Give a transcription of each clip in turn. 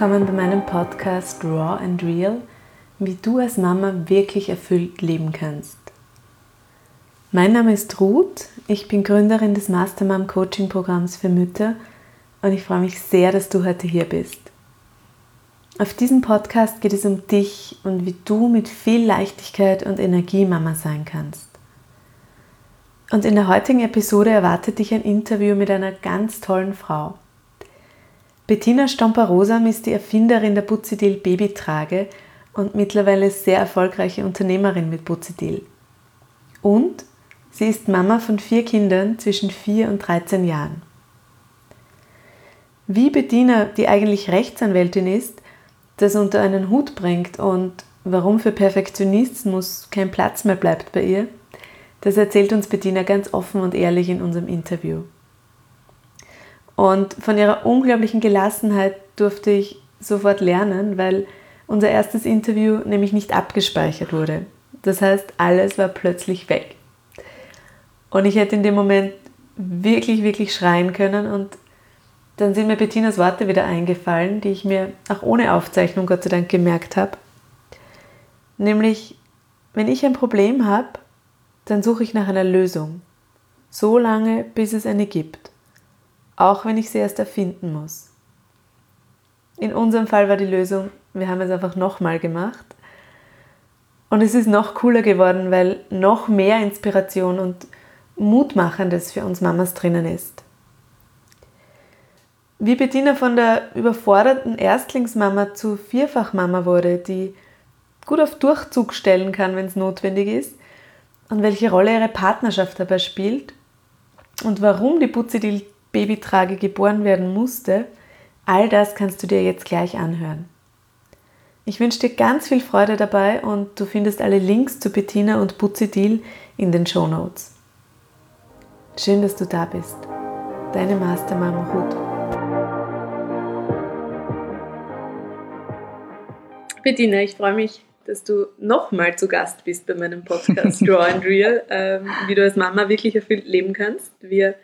willkommen bei meinem Podcast Raw and Real, wie du als Mama wirklich erfüllt leben kannst. Mein Name ist Ruth, ich bin Gründerin des Mastermom Coaching Programms für Mütter und ich freue mich sehr, dass du heute hier bist. Auf diesem Podcast geht es um dich und wie du mit viel Leichtigkeit und Energie Mama sein kannst. Und in der heutigen Episode erwartet dich ein Interview mit einer ganz tollen Frau. Bettina Stomper-Rosam ist die Erfinderin der Buzidil Babytrage und mittlerweile sehr erfolgreiche Unternehmerin mit Buzidil. Und sie ist Mama von vier Kindern zwischen 4 und 13 Jahren. Wie Bettina, die eigentlich Rechtsanwältin ist, das unter einen Hut bringt und warum für Perfektionismus kein Platz mehr bleibt bei ihr, das erzählt uns Bettina ganz offen und ehrlich in unserem Interview. Und von ihrer unglaublichen Gelassenheit durfte ich sofort lernen, weil unser erstes Interview nämlich nicht abgespeichert wurde. Das heißt, alles war plötzlich weg. Und ich hätte in dem Moment wirklich, wirklich schreien können und dann sind mir Bettinas Worte wieder eingefallen, die ich mir auch ohne Aufzeichnung Gott sei Dank gemerkt habe. Nämlich, wenn ich ein Problem habe, dann suche ich nach einer Lösung. So lange, bis es eine gibt. Auch wenn ich sie erst erfinden muss. In unserem Fall war die Lösung, wir haben es einfach nochmal gemacht. Und es ist noch cooler geworden, weil noch mehr Inspiration und Mutmachendes für uns Mamas drinnen ist. Wie Bettina von der überforderten Erstlingsmama zu Vierfachmama wurde, die gut auf Durchzug stellen kann, wenn es notwendig ist, und welche Rolle ihre Partnerschaft dabei spielt und warum die Buzidil Babytrage geboren werden musste, all das kannst du dir jetzt gleich anhören. Ich wünsche dir ganz viel Freude dabei und du findest alle Links zu Bettina und Buzidil in den Show Notes. Schön, dass du da bist. Deine Mastermama Ruth. Bettina, ich freue mich, dass du nochmal zu Gast bist bei meinem Podcast Draw and Real, ähm, wie du als Mama wirklich erfüllt leben kannst. Wir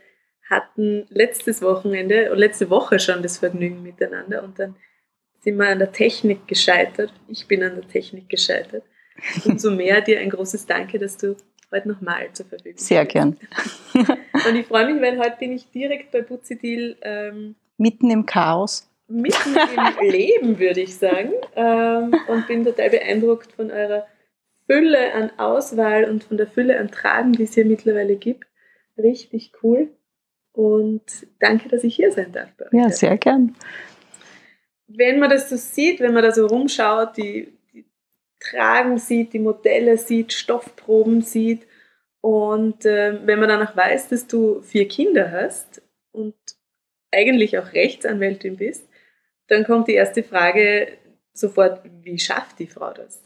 hatten letztes Wochenende und letzte Woche schon das Vergnügen miteinander und dann sind wir an der Technik gescheitert. Ich bin an der Technik gescheitert. Umso mehr dir ein großes Danke, dass du heute nochmal zur Verfügung bist. Sehr gern. und ich freue mich, weil heute bin ich direkt bei Buzidil. Ähm, Mitten im Chaos mitten im Leben, würde ich sagen. Ähm, und bin total beeindruckt von eurer Fülle an Auswahl und von der Fülle an Tragen, die es hier mittlerweile gibt. Richtig cool. Und danke, dass ich hier sein darf. ja, sehr gern. Wenn man das so sieht, wenn man da so rumschaut, die, die Tragen sieht, die Modelle sieht, Stoffproben sieht und äh, wenn man danach weiß, dass du vier Kinder hast und eigentlich auch Rechtsanwältin bist, dann kommt die erste Frage sofort, wie schafft die Frau das?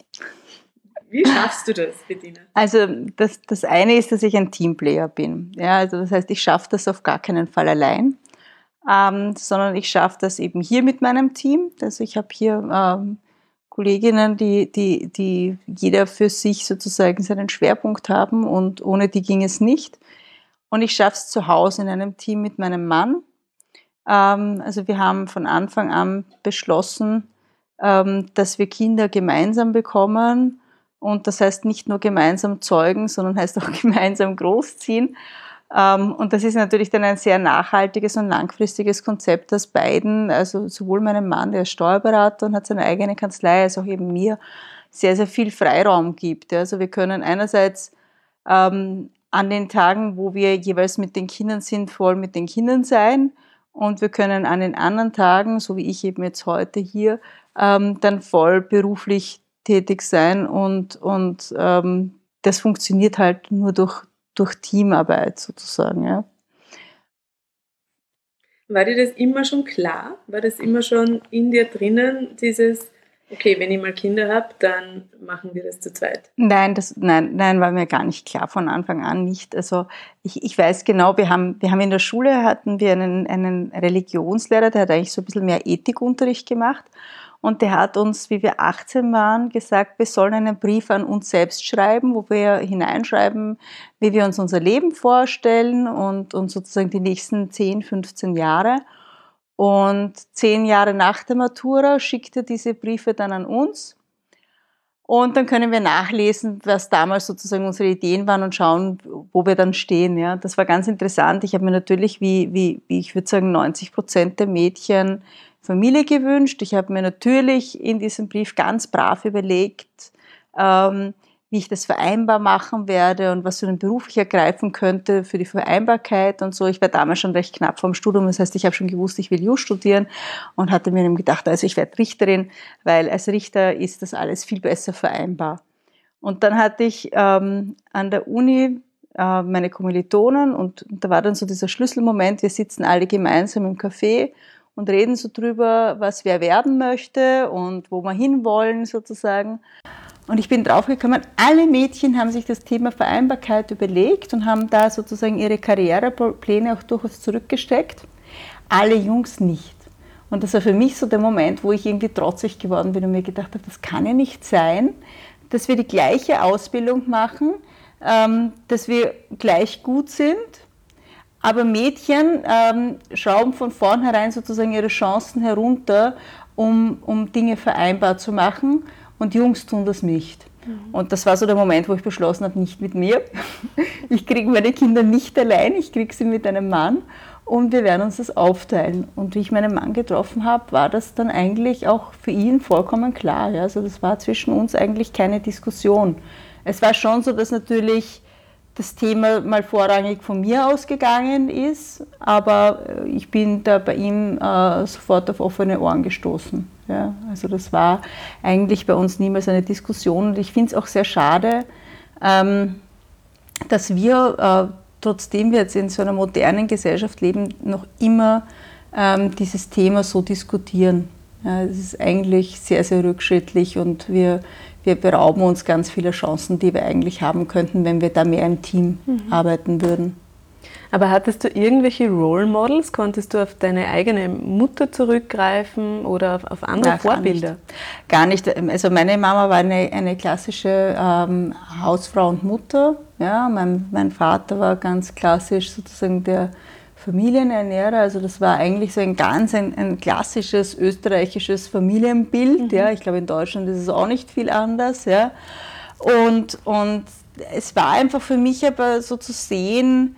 Wie schaffst du das, Bettina? Also das, das eine ist, dass ich ein Teamplayer bin. Ja, also das heißt, ich schaffe das auf gar keinen Fall allein, ähm, sondern ich schaffe das eben hier mit meinem Team. Also ich habe hier ähm, Kolleginnen, die, die, die jeder für sich sozusagen seinen Schwerpunkt haben und ohne die ging es nicht. Und ich schaffe es zu Hause in einem Team mit meinem Mann. Ähm, also wir haben von Anfang an beschlossen, ähm, dass wir Kinder gemeinsam bekommen. Und das heißt nicht nur gemeinsam zeugen, sondern heißt auch gemeinsam großziehen. Ähm, und das ist natürlich dann ein sehr nachhaltiges und langfristiges Konzept, das beiden, also sowohl meinem Mann, der ist Steuerberater und hat seine eigene Kanzlei, als auch eben mir, sehr, sehr viel Freiraum gibt. Also wir können einerseits an den Tagen, wo wir jeweils mit den Kindern sind, voll mit den Kindern sein und wir können an den anderen Tagen, so wie ich eben jetzt heute hier, ähm, dann voll beruflich tätig sein und, und ähm, das funktioniert halt nur durch, durch Teamarbeit sozusagen. Ja. War dir das immer schon klar? War das immer schon in dir drinnen, dieses okay, wenn ich mal Kinder habe, dann machen wir das zu zweit. Nein, das, nein, nein, war mir gar nicht klar von Anfang an nicht. Also ich, ich weiß genau, wir haben, wir haben in der Schule hatten wir einen, einen Religionslehrer, der hat eigentlich so ein bisschen mehr Ethikunterricht gemacht. Und der hat uns, wie wir 18 waren, gesagt, wir sollen einen Brief an uns selbst schreiben, wo wir hineinschreiben, wie wir uns unser Leben vorstellen und, und sozusagen die nächsten 10, 15 Jahre. Und zehn Jahre nach der Matura schickt er diese Briefe dann an uns. Und dann können wir nachlesen, was damals sozusagen unsere Ideen waren und schauen, wo wir dann stehen. Ja, das war ganz interessant. Ich habe mir natürlich, wie, wie, wie ich würde sagen, 90 Prozent der Mädchen Familie gewünscht. Ich habe mir natürlich in diesem Brief ganz brav überlegt, ähm, wie ich das vereinbar machen werde und was für einen Beruf ich ergreifen könnte für die Vereinbarkeit und so. Ich war damals schon recht knapp vom Studium, das heißt, ich habe schon gewusst, ich will Jus studieren und hatte mir eben gedacht, also ich werde Richterin, weil als Richter ist das alles viel besser vereinbar. Und dann hatte ich ähm, an der Uni äh, meine Kommilitonen und da war dann so dieser Schlüsselmoment, wir sitzen alle gemeinsam im Café und reden so drüber, was wer werden möchte und wo wir hinwollen sozusagen. Und ich bin draufgekommen, alle Mädchen haben sich das Thema Vereinbarkeit überlegt und haben da sozusagen ihre Karrierepläne auch durchaus zurückgesteckt. Alle Jungs nicht. Und das war für mich so der Moment, wo ich irgendwie trotzig geworden bin und mir gedacht habe, das kann ja nicht sein, dass wir die gleiche Ausbildung machen, ähm, dass wir gleich gut sind, aber Mädchen ähm, schrauben von vornherein sozusagen ihre Chancen herunter, um, um Dinge vereinbar zu machen und Jungs tun das nicht. Mhm. Und das war so der Moment, wo ich beschlossen habe, nicht mit mir. Ich kriege meine Kinder nicht allein, ich kriege sie mit einem Mann und wir werden uns das aufteilen. Und wie ich meinen Mann getroffen habe, war das dann eigentlich auch für ihn vollkommen klar. Ja? Also das war zwischen uns eigentlich keine Diskussion. Es war schon so, dass natürlich das Thema mal vorrangig von mir ausgegangen ist, aber äh, ich bin da bei ihm äh, sofort auf offene Ohren gestoßen. Ja, also das war eigentlich bei uns niemals eine Diskussion und ich finde es auch sehr schade, ähm, dass wir, äh, trotzdem wir jetzt in so einer modernen Gesellschaft leben, noch immer ähm, dieses Thema so diskutieren. Ja, es ist eigentlich sehr, sehr rückschrittlich und wir wir berauben uns ganz vieler Chancen, die wir eigentlich haben könnten, wenn wir da mehr im Team mhm. arbeiten würden. Aber hattest du irgendwelche Role Models? Konntest du auf deine eigene Mutter zurückgreifen oder auf, auf andere ja, Vorbilder? Gar nicht. gar nicht. Also meine Mama war eine, eine klassische ähm, Hausfrau und Mutter. Ja, mein, mein Vater war ganz klassisch sozusagen der Familienernährer. Also das war eigentlich so ein ganz ein, ein klassisches österreichisches Familienbild. Mhm. Ja. Ich glaube, in Deutschland ist es auch nicht viel anders. Ja. Und, und es war einfach für mich aber so zu sehen,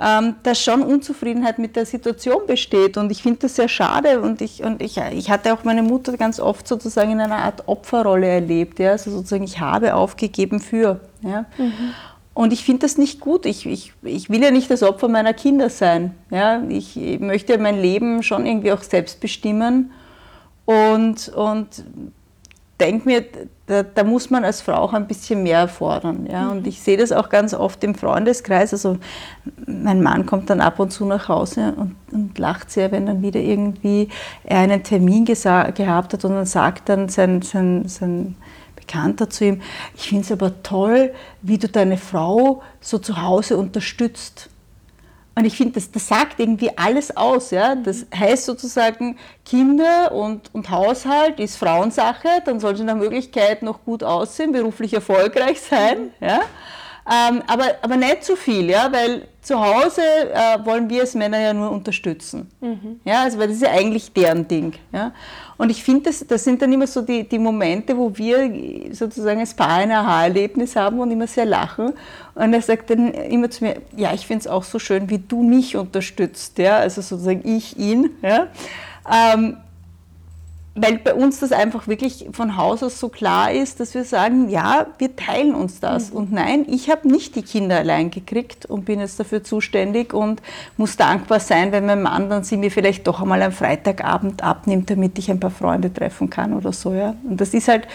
ähm, dass schon Unzufriedenheit mit der Situation besteht. Und ich finde das sehr schade. Und, ich, und ich, ich hatte auch meine Mutter ganz oft sozusagen in einer Art Opferrolle erlebt. Ja? Also sozusagen, ich habe aufgegeben für. Ja? Mhm. Und ich finde das nicht gut. Ich, ich, ich will ja nicht das Opfer meiner Kinder sein. Ja? Ich, möchte mein Leben schon irgendwie auch selbst bestimmen. Und, und denke mir, da, da, muss man als Frau auch ein bisschen mehr fordern. Ja? Und ich sehe das auch ganz oft im Freundeskreis. Also mein Mann kommt dann ab und zu nach Hause und, und lacht sehr, wenn dann wieder irgendwie er einen Termin gehabt hat und dann sagt dann sein, sein, sein Bekannter zu ihm, ich finde es aber toll, wie du deine Frau so zu Hause unterstützt. Und ich finde, das, das sagt irgendwie alles aus. Ja? Das heißt sozusagen, Kinder und, und Haushalt ist Frauensache, dann soll sie nach Möglichkeit noch gut aussehen, beruflich erfolgreich sein. Ja? Ähm, aber, aber nicht zu viel, ja? weil zu Hause äh, wollen wir als Männer ja nur unterstützen. Mhm. Ja? Also, weil das ist ja eigentlich deren Ding. Ja? Und ich finde, das, das sind dann immer so die, die Momente, wo wir sozusagen als Paar ein Aha-Erlebnis haben und immer sehr lachen. Und er sagt dann immer zu mir, ja, ich finde es auch so schön, wie du mich unterstützt, ja, also sozusagen ich ihn. Ja. Ähm, weil bei uns das einfach wirklich von Haus aus so klar ist, dass wir sagen, ja, wir teilen uns das. Mhm. Und nein, ich habe nicht die Kinder allein gekriegt und bin jetzt dafür zuständig und muss dankbar sein, wenn mein Mann dann sie mir vielleicht doch einmal am Freitagabend abnimmt, damit ich ein paar Freunde treffen kann oder so. Ja. Und das ist halt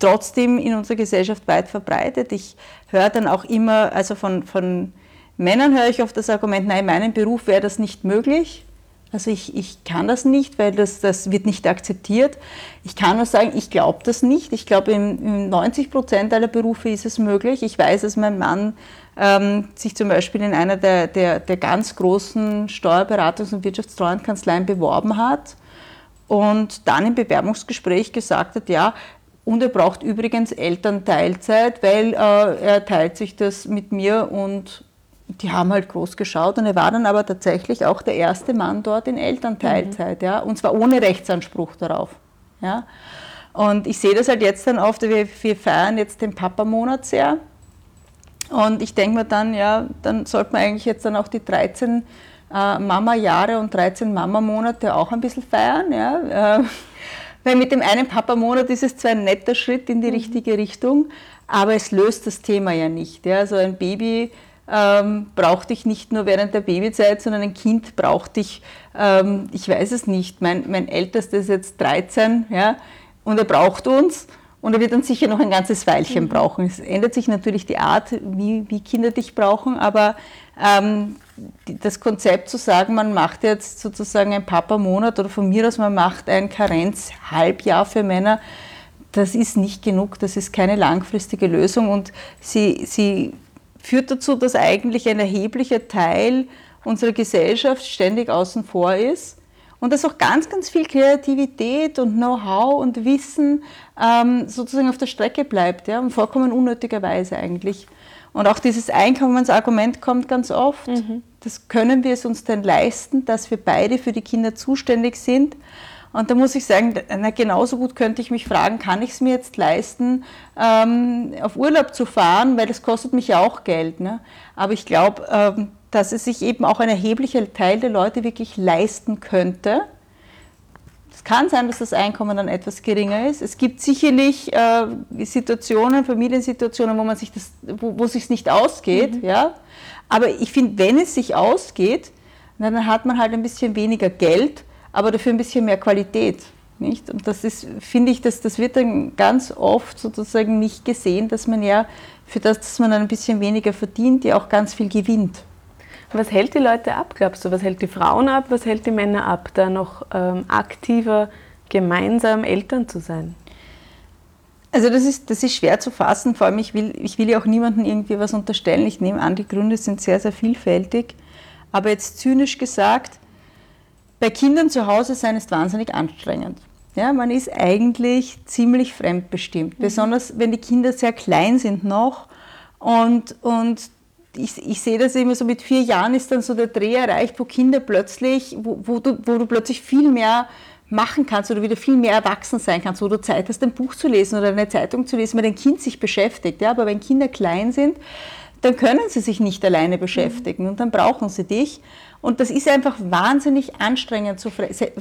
trotzdem in unserer Gesellschaft weit verbreitet. Ich höre dann auch immer, also von, von Männern höre ich oft das Argument, nein, in meinem Beruf wäre das nicht möglich. Also ich, ich kann das nicht, weil das, das wird nicht akzeptiert. Ich kann nur sagen, ich glaube das nicht. Ich glaube, in, in 90 Prozent aller Berufe ist es möglich. Ich weiß, dass mein Mann ähm, sich zum Beispiel in einer der, der, der ganz großen Steuerberatungs- und Wirtschaftstreuhandkanzleien beworben hat und dann im Bewerbungsgespräch gesagt hat, ja, und er braucht übrigens Elternteilzeit, weil äh, er teilt sich das mit mir und die haben halt groß geschaut und er war dann aber tatsächlich auch der erste Mann dort in Elternteilzeit, mhm. ja, und zwar ohne Rechtsanspruch darauf, ja. Und ich sehe das halt jetzt dann oft, wir, wir feiern jetzt den Papa-Monat sehr und ich denke mir dann, ja, dann sollte man eigentlich jetzt dann auch die 13 äh, Mama-Jahre und 13 Mama-Monate auch ein bisschen feiern, ja. Äh, weil mit dem einen Papa-Monat ist es zwar ein netter Schritt in die mhm. richtige Richtung, aber es löst das Thema ja nicht. Ja. So ein Baby ähm, braucht dich nicht nur während der Babyzeit, sondern ein Kind braucht dich, ähm, ich weiß es nicht, mein, mein Ältester ist jetzt 13 ja, und er braucht uns und er wird dann sicher noch ein ganzes Weilchen mhm. brauchen. Es ändert sich natürlich die Art, wie, wie Kinder dich brauchen, aber ähm, das Konzept zu sagen, man macht jetzt sozusagen ein Papa-Monat oder von mir aus, man macht ein Karenz-Halbjahr für Männer, das ist nicht genug, das ist keine langfristige Lösung und sie, sie führt dazu, dass eigentlich ein erheblicher Teil unserer Gesellschaft ständig außen vor ist und dass auch ganz, ganz viel Kreativität und Know-how und Wissen ähm, sozusagen auf der Strecke bleibt, ja, und vollkommen unnötigerweise eigentlich. Und auch dieses Einkommensargument kommt ganz oft. Mhm. Das können wir es uns denn leisten, dass wir beide für die Kinder zuständig sind? Und da muss ich sagen, na, genauso gut könnte ich mich fragen, kann ich es mir jetzt leisten, ähm, auf Urlaub zu fahren, weil das kostet mich ja auch Geld. Ne? Aber ich glaube, ähm, dass es sich eben auch ein erheblicher Teil der Leute wirklich leisten könnte. Es kann sein, dass das Einkommen dann etwas geringer ist. Es gibt sicherlich äh, Situationen, Familiensituationen, wo man sich das, wo, wo sich nicht ausgeht, mhm. ja. Aber ich finde, wenn es sich ausgeht, dann hat man halt ein bisschen weniger Geld aber dafür ein bisschen mehr Qualität. Nicht? Und das ist, finde ich, dass, das wird dann ganz oft sozusagen nicht gesehen, dass man ja für das, dass man ein bisschen weniger verdient, ja auch ganz viel gewinnt. Was hält die Leute ab, glaubst du? Was hält die Frauen ab? Was hält die Männer ab, da noch ähm, aktiver gemeinsam Eltern zu sein? Also das ist, das ist schwer zu fassen, vor allem ich will, ich will ja auch niemandem irgendwie was unterstellen. Ich nehme an, die Gründe sind sehr, sehr vielfältig. Aber jetzt zynisch gesagt, bei Kindern zu Hause sein ist wahnsinnig anstrengend. Ja, man ist eigentlich ziemlich fremdbestimmt, mhm. besonders wenn die Kinder sehr klein sind noch. Und, und ich, ich sehe das immer so, mit vier Jahren ist dann so der Dreh erreicht, wo Kinder plötzlich, wo, wo, du, wo du plötzlich viel mehr machen kannst oder wieder viel mehr erwachsen sein kannst, wo du Zeit hast, ein Buch zu lesen oder eine Zeitung zu lesen, weil dein Kind sich beschäftigt. Ja? Aber wenn Kinder klein sind, dann können sie sich nicht alleine beschäftigen und dann brauchen sie dich. Und das ist einfach wahnsinnig anstrengend, so,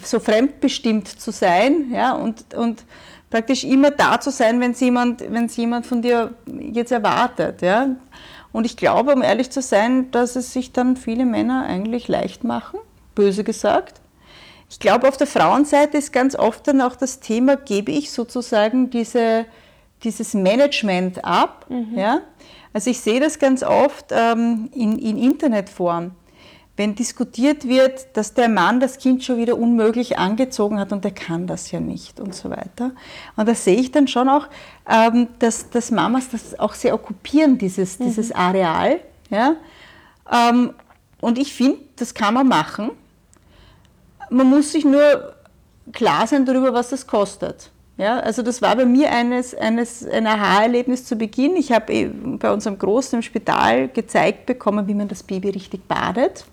so fremdbestimmt zu sein ja, und, und praktisch immer da zu sein, wenn es jemand, jemand von dir jetzt erwartet. Ja. Und ich glaube, um ehrlich zu sein, dass es sich dann viele Männer eigentlich leicht machen, böse gesagt. Ich glaube, auf der Frauenseite ist ganz oft dann auch das Thema, gebe ich sozusagen diese, dieses Management ab. Mhm. Ja? Also ich sehe das ganz oft ähm, in, in Internetform wenn diskutiert wird, dass der Mann das Kind schon wieder unmöglich angezogen hat und er kann das ja nicht und so weiter. Und da sehe ich dann schon auch, ähm, dass, dass Mamas das auch sehr okkupieren, dieses, mhm. dieses Areal. Ja? Ähm, und ich finde, das kann man machen. Man muss sich nur klar sein darüber, was das kostet. Ja, also das war bei mir eines, eines, ein Aha-Erlebnis zu Beginn. Ich habe bei unserem Großen im Spital gezeigt bekommen, wie man das Baby richtig badet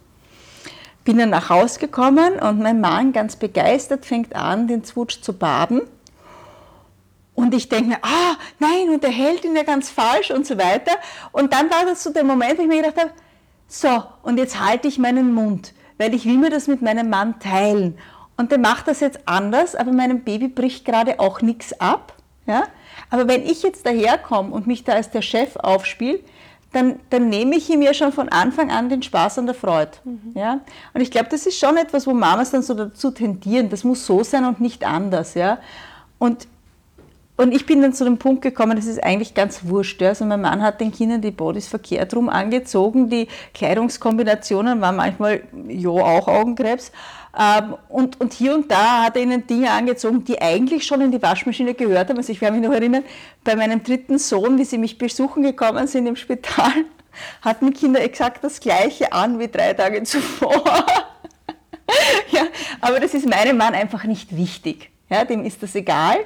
bin dann nach Hause gekommen und mein Mann ganz begeistert fängt an, den Zwutsch zu baden. Und ich denke mir, ah, nein, und er hält ihn ja ganz falsch und so weiter. Und dann war das so der Moment, wo ich mir gedacht habe, so, und jetzt halte ich meinen Mund, weil ich will mir das mit meinem Mann teilen. Und der macht das jetzt anders, aber meinem Baby bricht gerade auch nichts ab. Ja? Aber wenn ich jetzt daherkomme und mich da als der Chef aufspiele, dann, dann nehme ich ihm ja schon von Anfang an den Spaß an der Freude. Mhm. Ja? Und ich glaube, das ist schon etwas, wo Mamas dann so dazu tendieren, das muss so sein und nicht anders. Ja? Und, und ich bin dann zu dem Punkt gekommen, das ist eigentlich ganz wurscht. Ja? Also mein Mann hat den Kindern die Bodys verkehrt rum angezogen, die Kleidungskombinationen waren manchmal, ja, auch Augenkrebs. Ähm, und, und hier und da hat er ihnen Dinge angezogen, die eigentlich schon in die Waschmaschine gehört haben. Also ich werde mich noch erinnern, bei meinem dritten Sohn, wie sie mich besuchen gekommen sind im Spital, hatten Kinder exakt das gleiche an wie drei Tage zuvor. ja, aber das ist meinem Mann einfach nicht wichtig. Ja, dem ist das egal.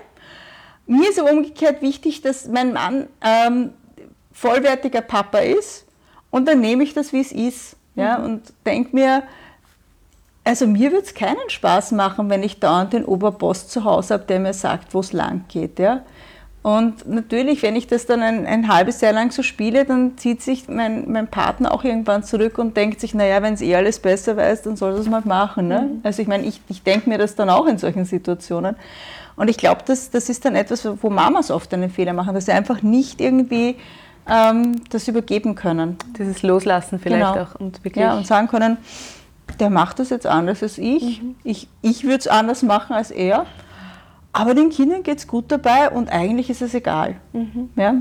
Mir ist aber umgekehrt wichtig, dass mein Mann ähm, vollwertiger Papa ist Und dann nehme ich das, wie es ist. Ja, mhm. Und denke mir, also mir würde es keinen Spaß machen, wenn ich dauernd den Oberboss zu Hause habe, der mir sagt, wo es lang geht. Ja? Und natürlich, wenn ich das dann ein, ein, halbes Jahr lang so spiele, dann zieht sich mein, mein Partner auch irgendwann zurück und denkt sich, naja, wenn es eh alles besser weiß, dann soll das mal machen. Ne? Mhm. Also ich meine, ich, ich denke mir das dann auch in solchen Situationen. Und ich glaube, das, das ist dann etwas, wo Mamas oft einen Fehler machen, dass sie einfach nicht irgendwie ähm, das übergeben können. Dieses Loslassen vielleicht genau. auch. Und, wirklich ja, und sagen können, der macht das jetzt anders als ich. Mhm. Ich, ich würde es anders machen als er. Aber den Kindern geht es gut dabei und eigentlich ist es egal. Mhm. Ja?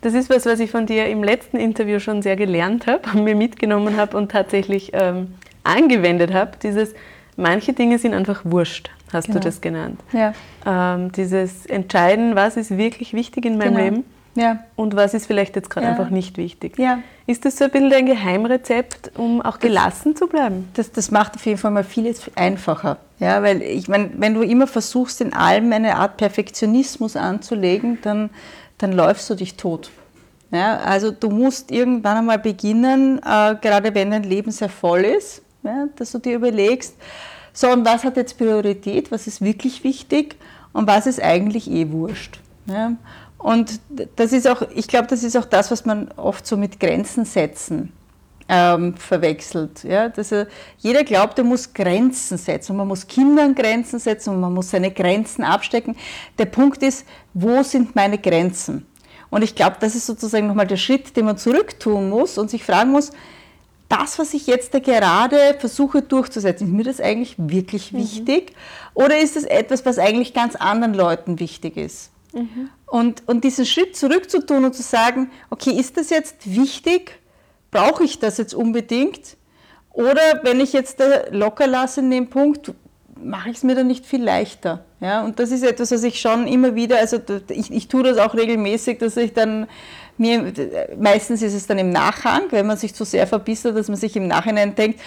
Das ist was, was ich von dir im letzten Interview schon sehr gelernt habe und mir mitgenommen habe und tatsächlich ähm, angewendet habe. Dieses, manche Dinge sind einfach wurscht, hast genau. du das genannt. Ja. Ähm, dieses Entscheiden, was ist wirklich wichtig in meinem genau. Leben ja. Und was ist vielleicht jetzt gerade ja. einfach nicht wichtig? Ja. Ist das so ein bisschen dein Geheimrezept, um auch gelassen das, zu bleiben? Das, das macht auf jeden Fall mal vieles einfacher. Ja, weil ich meine, wenn du immer versuchst, in allem eine Art Perfektionismus anzulegen, dann, dann läufst du dich tot. Ja, also du musst irgendwann einmal beginnen, äh, gerade wenn dein Leben sehr voll ist, ja, dass du dir überlegst, so und was hat jetzt Priorität, was ist wirklich wichtig und was ist eigentlich eh wurscht. Ja? Und das ist auch, ich glaube, das ist auch das, was man oft so mit Grenzen setzen ähm, verwechselt. Ja? Dass er, jeder glaubt, er muss Grenzen setzen und man muss Kindern Grenzen setzen und man muss seine Grenzen abstecken. Der Punkt ist, wo sind meine Grenzen? Und ich glaube, das ist sozusagen nochmal der Schritt, den man zurücktun muss und sich fragen muss, das, was ich jetzt da gerade versuche durchzusetzen, ist mir das eigentlich wirklich mhm. wichtig? Oder ist es etwas, was eigentlich ganz anderen Leuten wichtig ist? Mhm. Und, und diesen Schritt zurückzutun und zu sagen, okay, ist das jetzt wichtig? Brauche ich das jetzt unbedingt? Oder wenn ich jetzt locker lasse in dem Punkt, mache ich es mir dann nicht viel leichter. Ja, und das ist etwas, was ich schon immer wieder, also ich, ich tue das auch regelmäßig, dass ich dann mir, meistens ist es dann im Nachhang, wenn man sich zu sehr verbissert, dass man sich im Nachhinein denkt,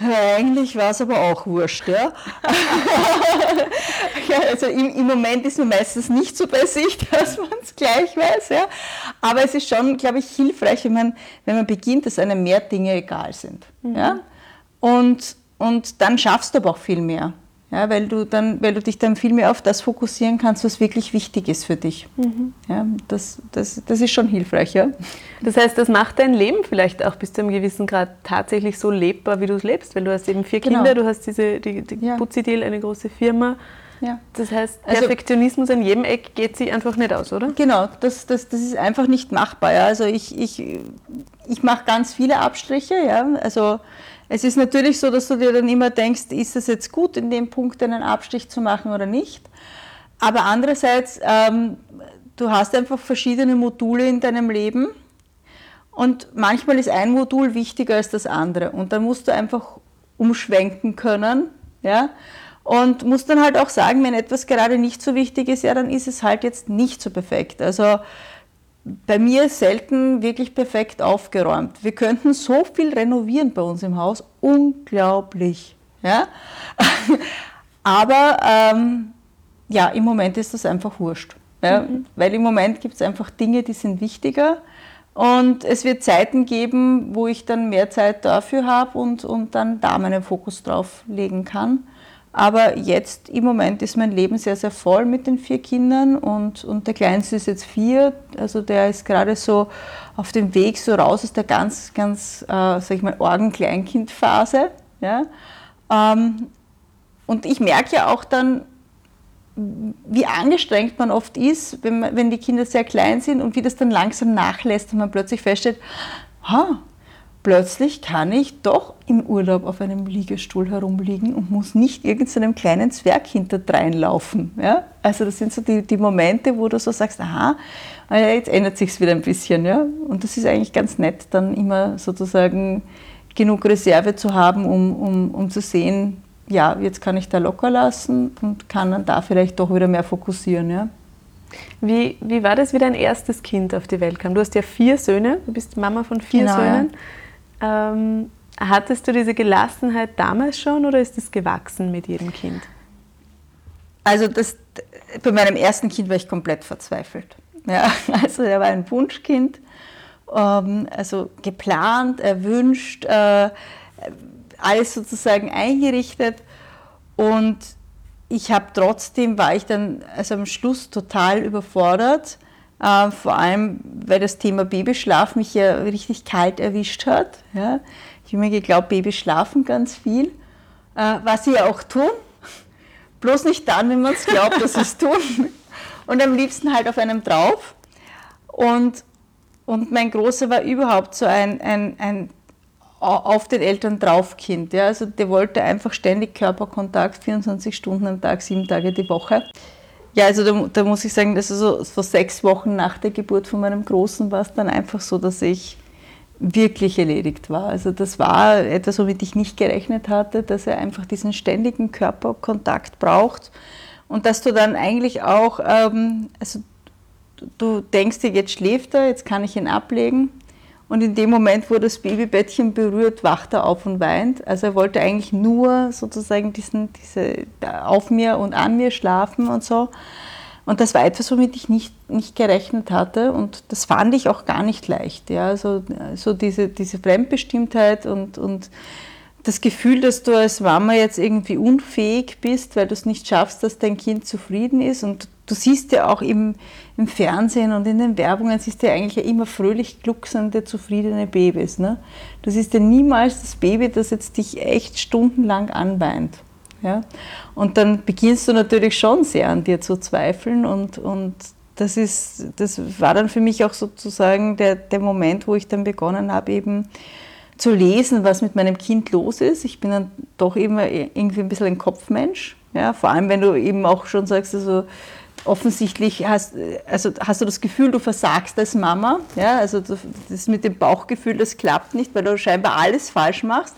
eigentlich war es aber auch wurscht, ja. ja also im, im, Moment ist man meistens nicht so bei sich, dass man es gleich weiß, ja. Aber es ist schon, glaube ich, hilfreich, wenn man, wenn man beginnt, dass einem mehr Dinge egal sind. Mhm. Ja? Und, und dann schaffst du aber auch viel mehr. Ja, weil, du dann, weil du dich dann viel mehr auf das fokussieren kannst, was wirklich wichtig ist für dich. Mhm. Ja, das, das, das ist schon hilfreich. Ja. Das heißt, das macht dein Leben vielleicht auch bis zu einem gewissen Grad tatsächlich so lebbar, wie du es lebst, weil du hast eben vier genau. Kinder, du hast diese, die, die ja. Putzi-Deal, eine große Firma. Ja. Das heißt, also Perfektionismus also, an jedem Eck geht sie einfach nicht aus, oder? Genau, das, das, das ist einfach nicht machbar. Ja. Also ich, ich, ich mache ganz viele Abstriche. Ja. Also es ist natürlich so, dass du dir dann immer denkst, ist es jetzt gut, in dem Punkt einen Abstich zu machen oder nicht. Aber andererseits, ähm, du hast einfach verschiedene Module in deinem Leben und manchmal ist ein Modul wichtiger als das andere und dann musst du einfach umschwenken können, ja, und musst dann halt auch sagen, wenn etwas gerade nicht so wichtig ist, ja, dann ist es halt jetzt nicht so perfekt. Also bei mir selten wirklich perfekt aufgeräumt. Wir könnten so viel renovieren bei uns im Haus, unglaublich. Ja? Aber ähm, ja, im Moment ist das einfach wurscht. Ja? Mhm. Weil im Moment gibt es einfach Dinge, die sind wichtiger. Und es wird Zeiten geben, wo ich dann mehr Zeit dafür habe und, und dann da meinen Fokus drauf legen kann. Aber jetzt im Moment ist mein Leben sehr, sehr voll mit den vier Kindern und, und der Kleinste ist jetzt vier. Also der ist gerade so auf dem Weg so raus aus der ganz, ganz, äh, sag ich mal, Orgen-Kleinkindphase. Ja? Ähm, und ich merke ja auch dann, wie angestrengt man oft ist, wenn, man, wenn die Kinder sehr klein sind und wie das dann langsam nachlässt und man plötzlich feststellt, ha, plötzlich kann ich doch im Urlaub auf einem Liegestuhl herumliegen und muss nicht irgendeinem kleinen Zwerg hinterdrein laufen. Ja? Also das sind so die, die Momente, wo du so sagst, aha, ah jetzt ändert sich wieder ein bisschen. Ja? Und das ist eigentlich ganz nett, dann immer sozusagen genug Reserve zu haben, um, um, um zu sehen, ja, jetzt kann ich da locker lassen und kann dann da vielleicht doch wieder mehr fokussieren. Ja? Wie, wie war das, wie dein erstes Kind auf die Welt kam? Du hast ja vier Söhne, du bist Mama von vier genau, Söhnen. Ja. Ähm, hattest du diese Gelassenheit damals schon oder ist es gewachsen mit jedem Kind? Also das, bei meinem ersten Kind war ich komplett verzweifelt. Ja, also er war ein Wunschkind ähm, also geplant, erwünscht, äh, alles sozusagen eingerichtet und ich habe trotzdem, war ich dann also am Schluss total überfordert, äh, vor allem weil das Thema Babyschlaf mich ja richtig kalt erwischt hat. Ja. Ich habe mir geglaubt, Babys schlafen ganz viel, äh, was sie ja auch tun, bloß nicht dann, wenn man es glaubt, dass sie es tun. Und am liebsten halt auf einem drauf. Und, und mein Großer war überhaupt so ein, ein, ein auf den Eltern drauf Kind. Ja? Also der wollte einfach ständig Körperkontakt, 24 Stunden am Tag, sieben Tage die Woche. Ja, also da, da muss ich sagen, also so sechs Wochen nach der Geburt von meinem Großen war es dann einfach so, dass ich wirklich erledigt war. Also das war etwas, womit ich nicht gerechnet hatte, dass er einfach diesen ständigen Körperkontakt braucht und dass du dann eigentlich auch, ähm, also du denkst dir, jetzt schläft er, jetzt kann ich ihn ablegen und in dem Moment, wo das Babybettchen berührt, wacht er auf und weint. Also er wollte eigentlich nur sozusagen diesen, diese, auf mir und an mir schlafen und so. Und das war etwas, womit ich nicht, nicht gerechnet hatte. Und das fand ich auch gar nicht leicht. Ja? Also, so diese, diese Fremdbestimmtheit und, und das Gefühl, dass du als Mama jetzt irgendwie unfähig bist, weil du es nicht schaffst, dass dein Kind zufrieden ist. Und du siehst ja auch im, im Fernsehen und in den Werbungen, siehst du ja eigentlich immer fröhlich glucksende, zufriedene Babys. Ne? Du siehst ja niemals das Baby, das jetzt dich echt stundenlang anweint. Ja? Und dann beginnst du natürlich schon sehr an dir zu zweifeln und, und das, ist, das war dann für mich auch sozusagen der, der Moment, wo ich dann begonnen habe, eben zu lesen, was mit meinem Kind los ist. Ich bin dann doch immer irgendwie ein bisschen ein Kopfmensch. Ja, vor allem, wenn du eben auch schon sagst, also offensichtlich hast, also hast du das Gefühl, du versagst als Mama. Ja, also das mit dem Bauchgefühl, das klappt nicht, weil du scheinbar alles falsch machst.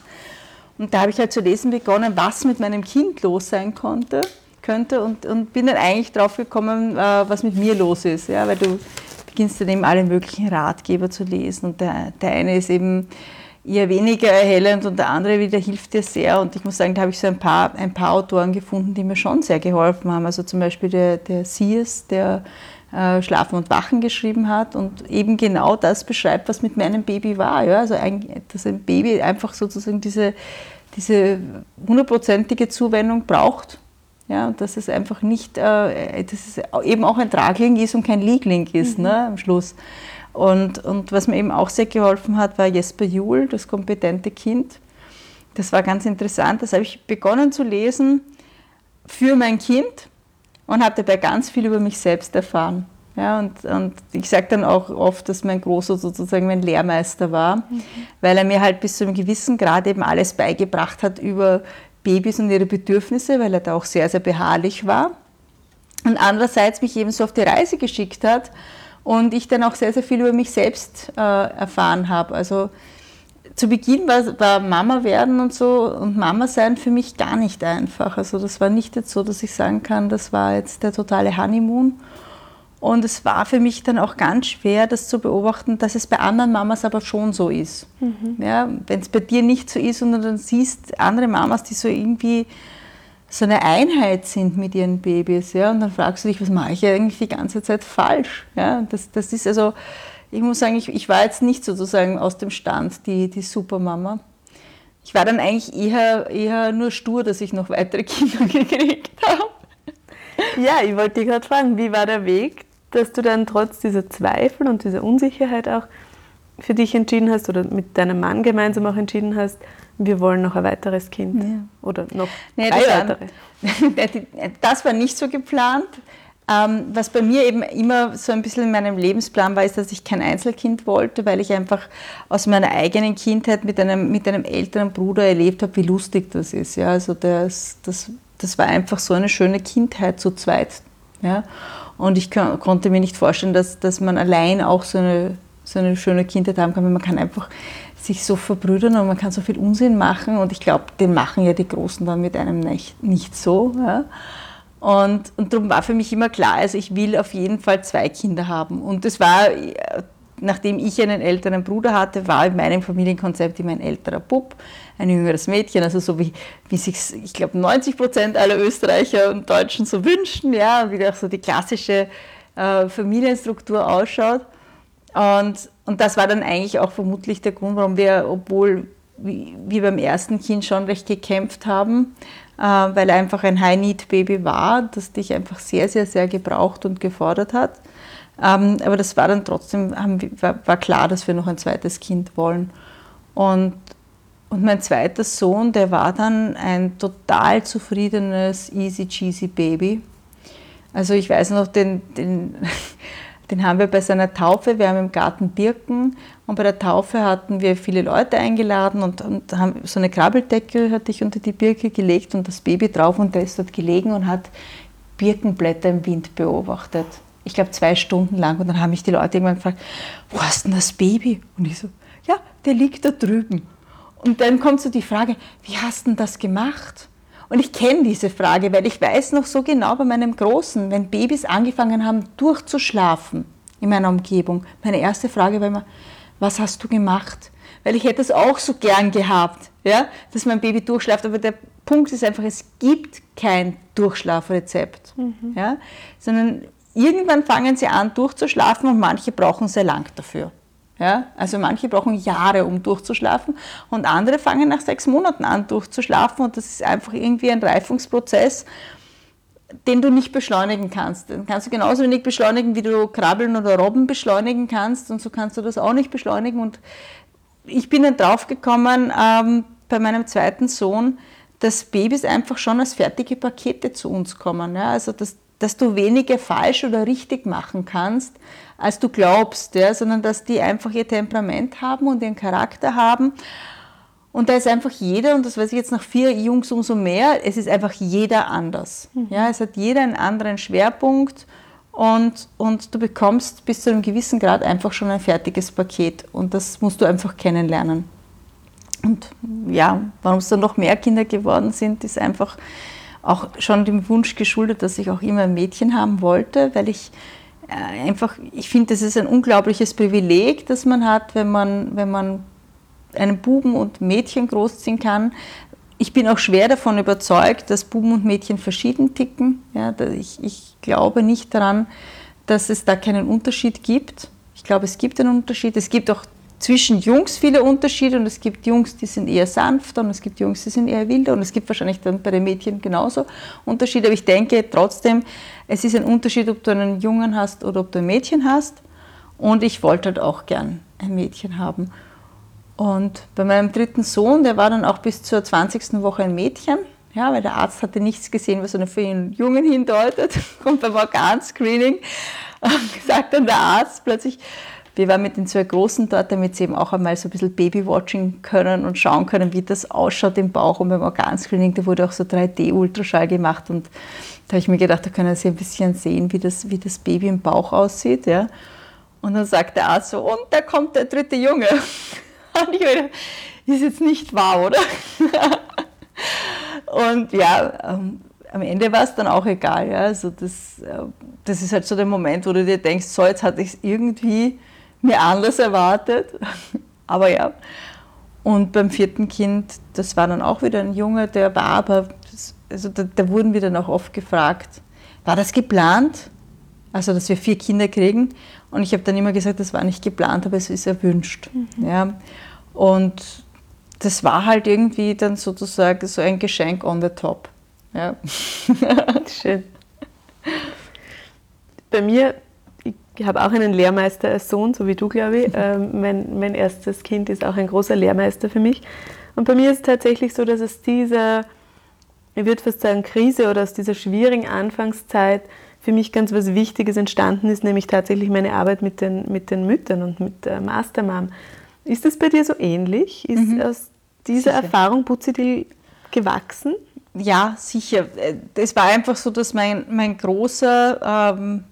Und da habe ich halt zu lesen begonnen, was mit meinem Kind los sein konnte, könnte und, und bin dann eigentlich drauf gekommen, äh, was mit mir los ist. Ja, weil du beginnst dann eben alle möglichen Ratgeber zu lesen und der, der eine ist eben eher weniger erhellend und der andere wieder hilft dir sehr. Und ich muss sagen, da habe ich so ein paar, ein paar Autoren gefunden, die mir schon sehr geholfen haben. Also zum Beispiel der, der Sears, der äh, Schlafen und Wachen geschrieben hat und eben genau das beschreibt, was mit meinem Baby war. Ja? Also ein, dass ein Baby einfach sozusagen diese, diese hundertprozentige Zuwendung braucht. Ja, und dass es einfach nicht, äh, dass es eben auch ein Tragling ist und kein Liegling ist mhm. ne, am Schluss. Und, und was mir eben auch sehr geholfen hat, war Jesper Juhl, das kompetente Kind. Das war ganz interessant. Das habe ich begonnen zu lesen für mein Kind und habe dabei ganz viel über mich selbst erfahren. Ja, und, und ich sage dann auch oft, dass mein Großer sozusagen mein Lehrmeister war, mhm. weil er mir halt bis zu einem gewissen Grad eben alles beigebracht hat über Babys und ihre Bedürfnisse, weil er da auch sehr, sehr beharrlich war. Und andererseits mich eben so auf die Reise geschickt hat und ich dann auch sehr, sehr viel über mich selbst äh, erfahren habe. Also zu Beginn war, war, Mama werden und so und Mama sein für mich gar nicht einfach. Also das war nicht jetzt so, dass ich sagen kann, das war jetzt der totale Honeymoon. Und es war für mich dann auch ganz schwer, das zu beobachten, dass es bei anderen Mamas aber schon so ist. Mhm. Ja, Wenn es bei dir nicht so ist und du dann siehst andere Mamas, die so irgendwie so eine Einheit sind mit ihren Babys. Ja? Und dann fragst du dich, was mache ich eigentlich die ganze Zeit falsch? Ja? Das, das ist also, ich muss sagen, ich, ich war jetzt nicht sozusagen aus dem Stand die, die Supermama. Ich war dann eigentlich eher, eher nur stur, dass ich noch weitere Kinder gekriegt habe. Ja, ich wollte dich gerade fragen, wie war der Weg, dass du dann trotz dieser Zweifel und dieser Unsicherheit auch für dich entschieden hast oder mit deinem Mann gemeinsam auch entschieden hast, wir wollen noch ein weiteres Kind ja. oder noch nee, drei das weitere. das war nicht so geplant. Ähm, was bei mir eben immer so ein bisschen in meinem Lebensplan war, ist, dass ich kein Einzelkind wollte, weil ich einfach aus meiner eigenen Kindheit mit einem, mit einem älteren Bruder erlebt habe, wie lustig das ist. Ja? Also das, das, das war einfach so eine schöne Kindheit zu zweit. Ja? Und ich konnte mir nicht vorstellen, dass, dass man allein auch so eine, so eine schöne Kindheit haben kann, weil man kann einfach sich so verbrüdern und man kann so viel Unsinn machen und ich glaube, den machen ja die Großen dann mit einem nicht, nicht so. Ja. Und, und darum war für mich immer klar, also ich will auf jeden Fall zwei Kinder haben. Und das war, nachdem ich einen älteren Bruder hatte, war in meinem Familienkonzept immer ein älterer Bub, ein jüngeres Mädchen, also so wie, wie sich, ich glaube, 90 Prozent aller Österreicher und Deutschen so wünschen, ja, wie auch so die klassische äh, Familienstruktur ausschaut. Und, und das war dann eigentlich auch vermutlich der Grund, warum wir, obwohl wir beim ersten Kind schon recht gekämpft haben, äh, weil er einfach ein High-Need-Baby war, das dich einfach sehr, sehr, sehr gebraucht und gefordert hat. Ähm, aber das war dann trotzdem, war klar, dass wir noch ein zweites Kind wollen. Und, und mein zweiter Sohn, der war dann ein total zufriedenes, easy cheesy Baby. Also ich weiß noch, den, den, den haben wir bei seiner Taufe, wir haben im Garten Birken und bei der Taufe hatten wir viele Leute eingeladen und, und haben so eine Krabbeldecke hatte ich unter die Birke gelegt und das Baby drauf und der ist dort gelegen und hat Birkenblätter im Wind beobachtet. Ich glaube zwei Stunden lang und dann haben mich die Leute irgendwann gefragt, wo hast denn das Baby? Und ich so, ja, der liegt da drüben. Und dann kommt so die Frage, wie hast denn das gemacht? Und ich kenne diese Frage, weil ich weiß noch so genau bei meinem Großen, wenn Babys angefangen haben durchzuschlafen in meiner Umgebung, meine erste Frage war immer, was hast du gemacht? Weil ich hätte es auch so gern gehabt, ja, dass mein Baby durchschläft. Aber der Punkt ist einfach, es gibt kein Durchschlafrezept, mhm. ja, sondern irgendwann fangen sie an durchzuschlafen und manche brauchen sehr lang dafür. Ja, also manche brauchen Jahre, um durchzuschlafen und andere fangen nach sechs Monaten an durchzuschlafen und das ist einfach irgendwie ein Reifungsprozess, den du nicht beschleunigen kannst. Den kannst du genauso wenig beschleunigen, wie du Krabbeln oder Robben beschleunigen kannst und so kannst du das auch nicht beschleunigen. Und ich bin dann draufgekommen ähm, bei meinem zweiten Sohn, dass Babys einfach schon als fertige Pakete zu uns kommen. Ja? Also dass, dass du weniger falsch oder richtig machen kannst, als du glaubst, ja, sondern dass die einfach ihr Temperament haben und ihren Charakter haben. Und da ist einfach jeder, und das weiß ich jetzt nach vier Jungs umso mehr, es ist einfach jeder anders. Mhm. Ja, es hat jeder einen anderen Schwerpunkt und, und du bekommst bis zu einem gewissen Grad einfach schon ein fertiges Paket und das musst du einfach kennenlernen. Und ja, warum es dann noch mehr Kinder geworden sind, ist einfach auch schon dem Wunsch geschuldet, dass ich auch immer ein Mädchen haben wollte, weil ich einfach, ich finde, das ist ein unglaubliches Privileg, das man hat, wenn man, wenn man einen Buben und Mädchen großziehen kann. Ich bin auch schwer davon überzeugt, dass Buben und Mädchen verschieden ticken. Ja, ich, ich glaube nicht daran, dass es da keinen Unterschied gibt. Ich glaube, es gibt einen Unterschied. Es gibt auch zwischen Jungs viele Unterschiede und es gibt Jungs, die sind eher sanfter und es gibt Jungs, die sind eher wilder und es gibt wahrscheinlich dann bei den Mädchen genauso Unterschiede. Aber ich denke trotzdem, es ist ein Unterschied, ob du einen Jungen hast oder ob du ein Mädchen hast. Und ich wollte halt auch gern ein Mädchen haben. Und bei meinem dritten Sohn, der war dann auch bis zur 20. Woche ein Mädchen, ja, weil der Arzt hatte nichts gesehen, was für einen Jungen hindeutet. Und beim Organscreening sagt dann der Arzt plötzlich, wir waren mit den zwei Großen dort, damit sie eben auch einmal so ein bisschen Babywatching können und schauen können, wie das ausschaut im Bauch. Und beim Organscreening, da wurde auch so 3D-Ultraschall gemacht. Und da habe ich mir gedacht, da können sie ein bisschen sehen, wie das, wie das Baby im Bauch aussieht. Ja. Und dann sagt der Arzt so, und da kommt der dritte Junge. Und ich meine, ist jetzt nicht wahr, oder? und ja, ähm, am Ende war es dann auch egal. Ja. Also das, äh, das ist halt so der Moment, wo du dir denkst, so jetzt hatte ich es irgendwie mir anders erwartet. aber ja. Und beim vierten Kind, das war dann auch wieder ein Junge, der war aber, also da, da wurden wir dann auch oft gefragt, war das geplant? Also, dass wir vier Kinder kriegen. Und ich habe dann immer gesagt, das war nicht geplant, aber es ist erwünscht. Mhm. Ja. Und das war halt irgendwie dann sozusagen so ein Geschenk on the top. Ja. Schön. Bei mir ich habe auch einen Lehrmeister als Sohn, so wie du, glaube ich. Ähm, mein, mein erstes Kind ist auch ein großer Lehrmeister für mich. Und bei mir ist es tatsächlich so, dass es dieser, ich würde fast sagen, Krise oder aus dieser schwierigen Anfangszeit für mich ganz was Wichtiges entstanden ist, nämlich tatsächlich meine Arbeit mit den, mit den Müttern und mit der Mastermom. Ist das bei dir so ähnlich? Ist mhm. aus dieser sicher. Erfahrung Buzidil gewachsen? Ja, sicher. Es war einfach so, dass mein, mein großer ähm,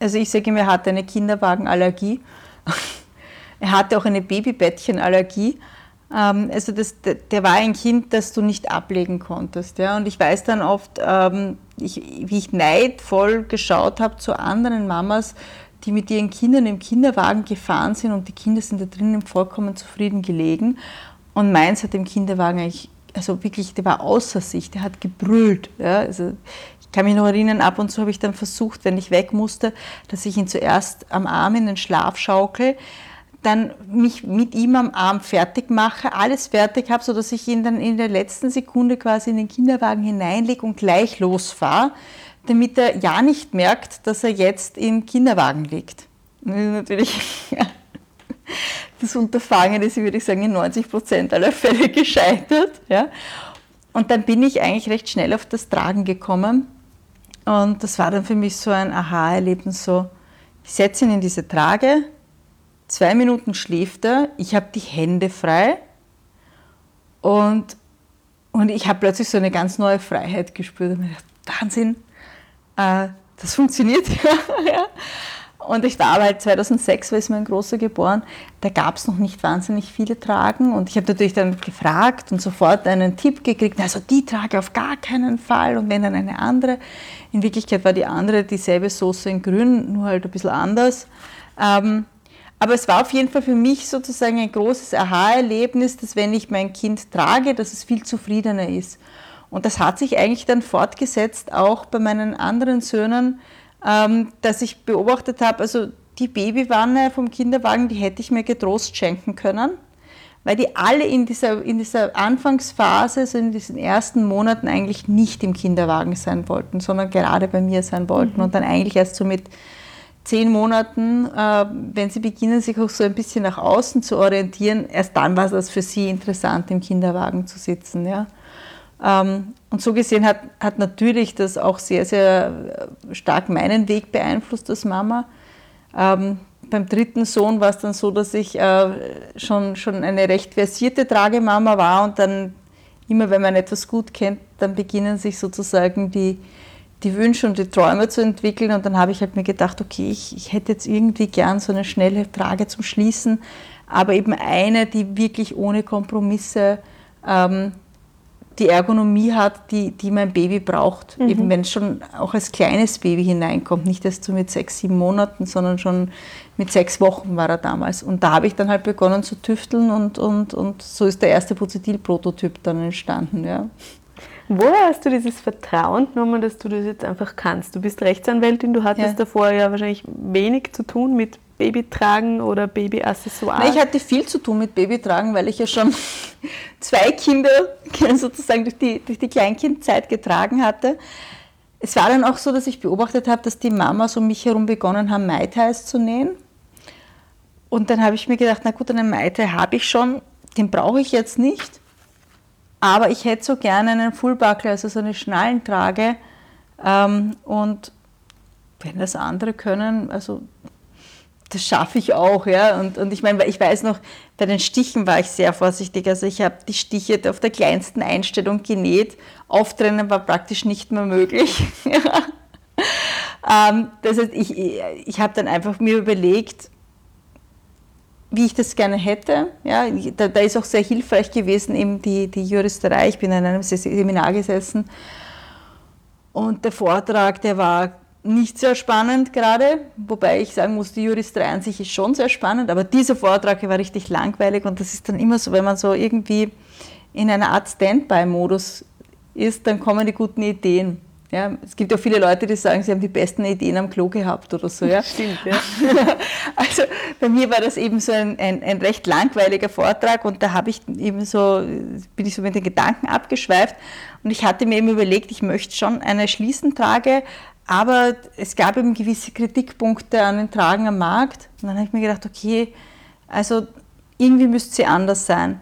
also ich sage ihm, er hatte eine Kinderwagenallergie. er hatte auch eine Babybettchenallergie. Ähm, also das, der war ein Kind, das du nicht ablegen konntest. Ja? Und ich weiß dann oft, ähm, ich, wie ich neidvoll geschaut habe zu anderen Mamas, die mit ihren Kindern im Kinderwagen gefahren sind und die Kinder sind da drinnen vollkommen zufrieden gelegen. Und meins hat im Kinderwagen eigentlich also wirklich, der war außer sich, der hat gebrüllt. Ja, also kann mich noch erinnern, ab und zu habe ich dann versucht, wenn ich weg musste, dass ich ihn zuerst am Arm in den Schlaf schaukel, dann mich mit ihm am Arm fertig mache, alles fertig habe, sodass ich ihn dann in der letzten Sekunde quasi in den Kinderwagen hineinlege und gleich losfahre, damit er ja nicht merkt, dass er jetzt im Kinderwagen liegt. Natürlich das Unterfangen ist, würde ich sagen, in 90 Prozent aller Fälle gescheitert. Ja. Und dann bin ich eigentlich recht schnell auf das Tragen gekommen. Und das war dann für mich so ein Aha-Erlebnis, so, ich setze ihn in diese Trage, zwei Minuten schläft er, ich habe die Hände frei und, und ich habe plötzlich so eine ganz neue Freiheit gespürt. Und mir gedacht, Wahnsinn, äh, das funktioniert ja. Und ich war halt 2006, war ist mein Großer geboren, da gab es noch nicht wahnsinnig viele Tragen. Und ich habe natürlich dann gefragt und sofort einen Tipp gekriegt, also die Trage auf gar keinen Fall und wenn dann eine andere. In Wirklichkeit war die andere dieselbe Soße in grün, nur halt ein bisschen anders. Ähm, aber es war auf jeden Fall für mich sozusagen ein großes Aha-Erlebnis, dass wenn ich mein Kind trage, dass es viel zufriedener ist. Und das hat sich eigentlich dann fortgesetzt, auch bei meinen anderen Söhnen, ähm, dass ich beobachtet habe, also die Babywanne vom Kinderwagen, die hätte ich mir getrost schenken können, weil die alle in dieser, in dieser Anfangsphase, also in diesen ersten Monaten eigentlich nicht im Kinderwagen sein wollten, sondern gerade bei mir sein wollten mhm. und dann eigentlich erst so mit zehn Monaten, äh, wenn sie beginnen, sich auch so ein bisschen nach außen zu orientieren, erst dann war es für sie interessant, im Kinderwagen zu sitzen. Ja. Ähm, und so gesehen hat, hat natürlich das auch sehr, sehr stark meinen Weg beeinflusst als Mama. Ähm, beim dritten Sohn war es dann so, dass ich äh, schon, schon eine recht versierte Tragemama war und dann immer, wenn man etwas gut kennt, dann beginnen sich sozusagen die, die Wünsche und die Träume zu entwickeln und dann habe ich halt mir gedacht, okay, ich, ich hätte jetzt irgendwie gern so eine schnelle Trage zum Schließen, aber eben eine, die wirklich ohne Kompromisse ähm, die Ergonomie hat, die, die mein Baby braucht. Mhm. Eben wenn es schon auch als kleines Baby hineinkommt, nicht erst so mit sechs, sieben Monaten, sondern schon mit sechs Wochen war er damals. Und da habe ich dann halt begonnen zu tüfteln und, und, und so ist der erste Positil-Prototyp dann entstanden. Ja. Woher hast du dieses Vertrauen genommen, dass du das jetzt einfach kannst? Du bist Rechtsanwältin, du hattest ja. davor ja wahrscheinlich wenig zu tun mit Babytragen oder Babyaccessoires? Ich hatte viel zu tun mit Babytragen, weil ich ja schon zwei Kinder sozusagen durch die, durch die Kleinkindzeit getragen hatte. Es war dann auch so, dass ich beobachtet habe, dass die Mamas um mich herum begonnen haben, Mai Tais zu nähen. Und dann habe ich mir gedacht, na gut, einen Mai habe ich schon, den brauche ich jetzt nicht. Aber ich hätte so gerne einen Fullbuckle, also so eine Schnallentrage. Ähm, und wenn das andere können, also das schaffe ich auch, ja. Und, und ich meine, ich weiß noch, bei den Stichen war ich sehr vorsichtig. Also ich habe die Stiche auf der kleinsten Einstellung genäht. Auftrennen war praktisch nicht mehr möglich. ähm, das heißt, ich, ich habe dann einfach mir überlegt, wie ich das gerne hätte. Ja, da, da ist auch sehr hilfreich gewesen eben die, die Juristerei. Ich bin in einem Seminar gesessen und der Vortrag, der war nicht sehr spannend gerade, wobei ich sagen muss, die Juristerei an sich ist schon sehr spannend, aber dieser Vortrag war richtig langweilig und das ist dann immer so, wenn man so irgendwie in einer Art Standby-Modus ist, dann kommen die guten Ideen. Ja, es gibt ja viele Leute, die sagen, sie haben die besten Ideen am Klo gehabt oder so. Ja? Stimmt, ja. Also bei mir war das eben so ein, ein, ein recht langweiliger Vortrag und da habe ich eben so, bin ich so mit den Gedanken abgeschweift und ich hatte mir eben überlegt, ich möchte schon eine Schließentrage aber es gab eben gewisse Kritikpunkte an den Tragen am Markt. Und dann habe ich mir gedacht, okay, also irgendwie müsste sie anders sein.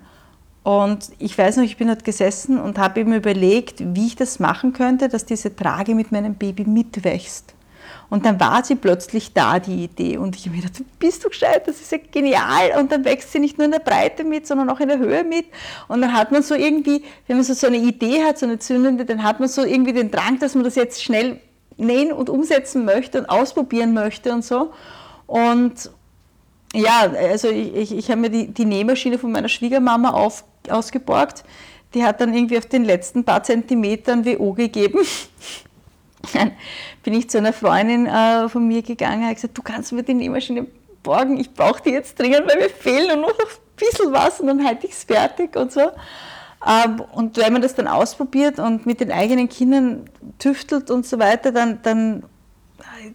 Und ich weiß noch, ich bin dort gesessen und habe eben überlegt, wie ich das machen könnte, dass diese Trage mit meinem Baby mitwächst. Und dann war sie plötzlich da, die Idee. Und ich habe mir gedacht, bist du gescheit, das ist ja genial. Und dann wächst sie nicht nur in der Breite mit, sondern auch in der Höhe mit. Und dann hat man so irgendwie, wenn man so, so eine Idee hat, so eine zündende, dann hat man so irgendwie den Drang, dass man das jetzt schnell nähen und umsetzen möchte und ausprobieren möchte und so. Und ja, also ich, ich, ich habe mir die, die Nähmaschine von meiner Schwiegermama auf, ausgeborgt. Die hat dann irgendwie auf den letzten paar Zentimetern WO gegeben. Dann bin ich zu einer Freundin äh, von mir gegangen und habe gesagt, du kannst mir die Nähmaschine borgen, ich brauche die jetzt dringend, weil mir fehlen nur noch ein bisschen was und dann halte ich es fertig und so. Ähm, und wenn man das dann ausprobiert und mit den eigenen Kindern tüftelt und so weiter, dann, dann,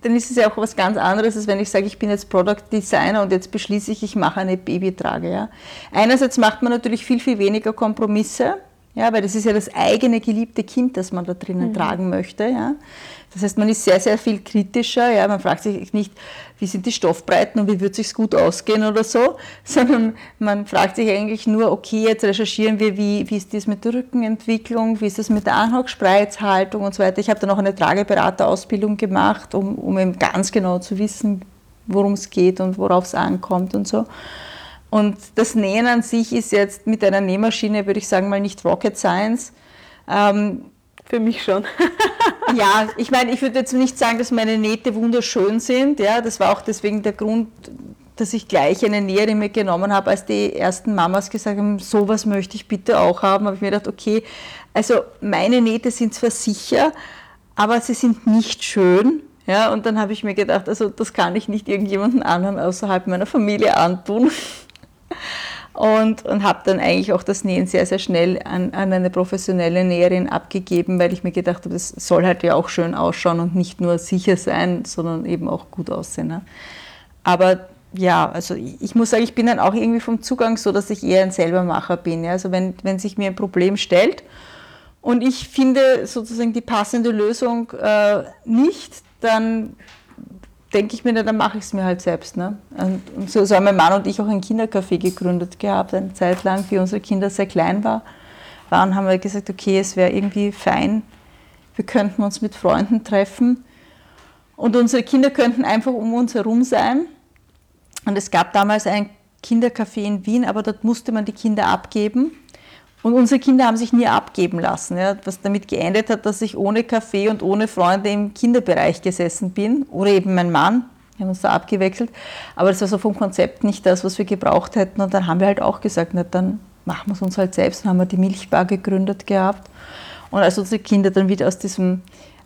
dann ist es ja auch was ganz anderes, als wenn ich sage, ich bin jetzt Product Designer und jetzt beschließe ich, ich mache eine Babytrage. Ja. Einerseits macht man natürlich viel, viel weniger Kompromisse, ja, weil das ist ja das eigene geliebte Kind, das man da drinnen mhm. tragen möchte. Ja. Das heißt, man ist sehr, sehr viel kritischer. Ja. Man fragt sich nicht, wie sind die Stoffbreiten und wie wird es sich gut ausgehen oder so, sondern man fragt sich eigentlich nur, okay, jetzt recherchieren wir, wie, wie ist das mit der Rückenentwicklung, wie ist das mit der Anhockspreizhaltung und so weiter. Ich habe dann auch eine Trageberaterausbildung gemacht, um, um eben ganz genau zu wissen, worum es geht und worauf es ankommt und so. Und das Nähen an sich ist jetzt mit einer Nähmaschine, würde ich sagen, mal nicht Rocket Science. Ähm, für mich schon. ja, ich meine, ich würde jetzt nicht sagen, dass meine Nähte wunderschön sind. Ja, das war auch deswegen der Grund, dass ich gleich eine Näherin mitgenommen habe, als die ersten Mamas gesagt haben, sowas möchte ich bitte auch haben. Habe ich mir gedacht, okay, also meine Nähte sind zwar sicher, aber sie sind nicht schön. Ja, und dann habe ich mir gedacht, also das kann ich nicht irgendjemandem anderen außerhalb meiner Familie antun und, und habe dann eigentlich auch das Nähen sehr, sehr schnell an, an eine professionelle Näherin abgegeben, weil ich mir gedacht habe, das soll halt ja auch schön ausschauen und nicht nur sicher sein, sondern eben auch gut aussehen. Ne? Aber ja, also ich muss sagen, ich bin dann auch irgendwie vom Zugang so, dass ich eher ein Selbermacher bin. Ja? Also wenn, wenn sich mir ein Problem stellt und ich finde sozusagen die passende Lösung äh, nicht, dann denke ich mir, dann mache ich es mir halt selbst. Ne? Und so, so haben mein Mann und ich auch ein Kindercafé gegründet gehabt, eine Zeit lang, wie unsere Kinder sehr klein war, waren, haben wir gesagt, okay, es wäre irgendwie fein, wir könnten uns mit Freunden treffen und unsere Kinder könnten einfach um uns herum sein. Und es gab damals ein Kindercafé in Wien, aber dort musste man die Kinder abgeben. Und unsere Kinder haben sich nie abgeben lassen, ja, was damit geendet hat, dass ich ohne Kaffee und ohne Freunde im Kinderbereich gesessen bin oder eben mein Mann. Wir haben uns da abgewechselt. Aber das war so vom Konzept nicht das, was wir gebraucht hätten. Und dann haben wir halt auch gesagt, na, dann machen wir es uns halt selbst. Dann haben wir die Milchbar gegründet gehabt. Und als unsere Kinder dann wieder aus diesem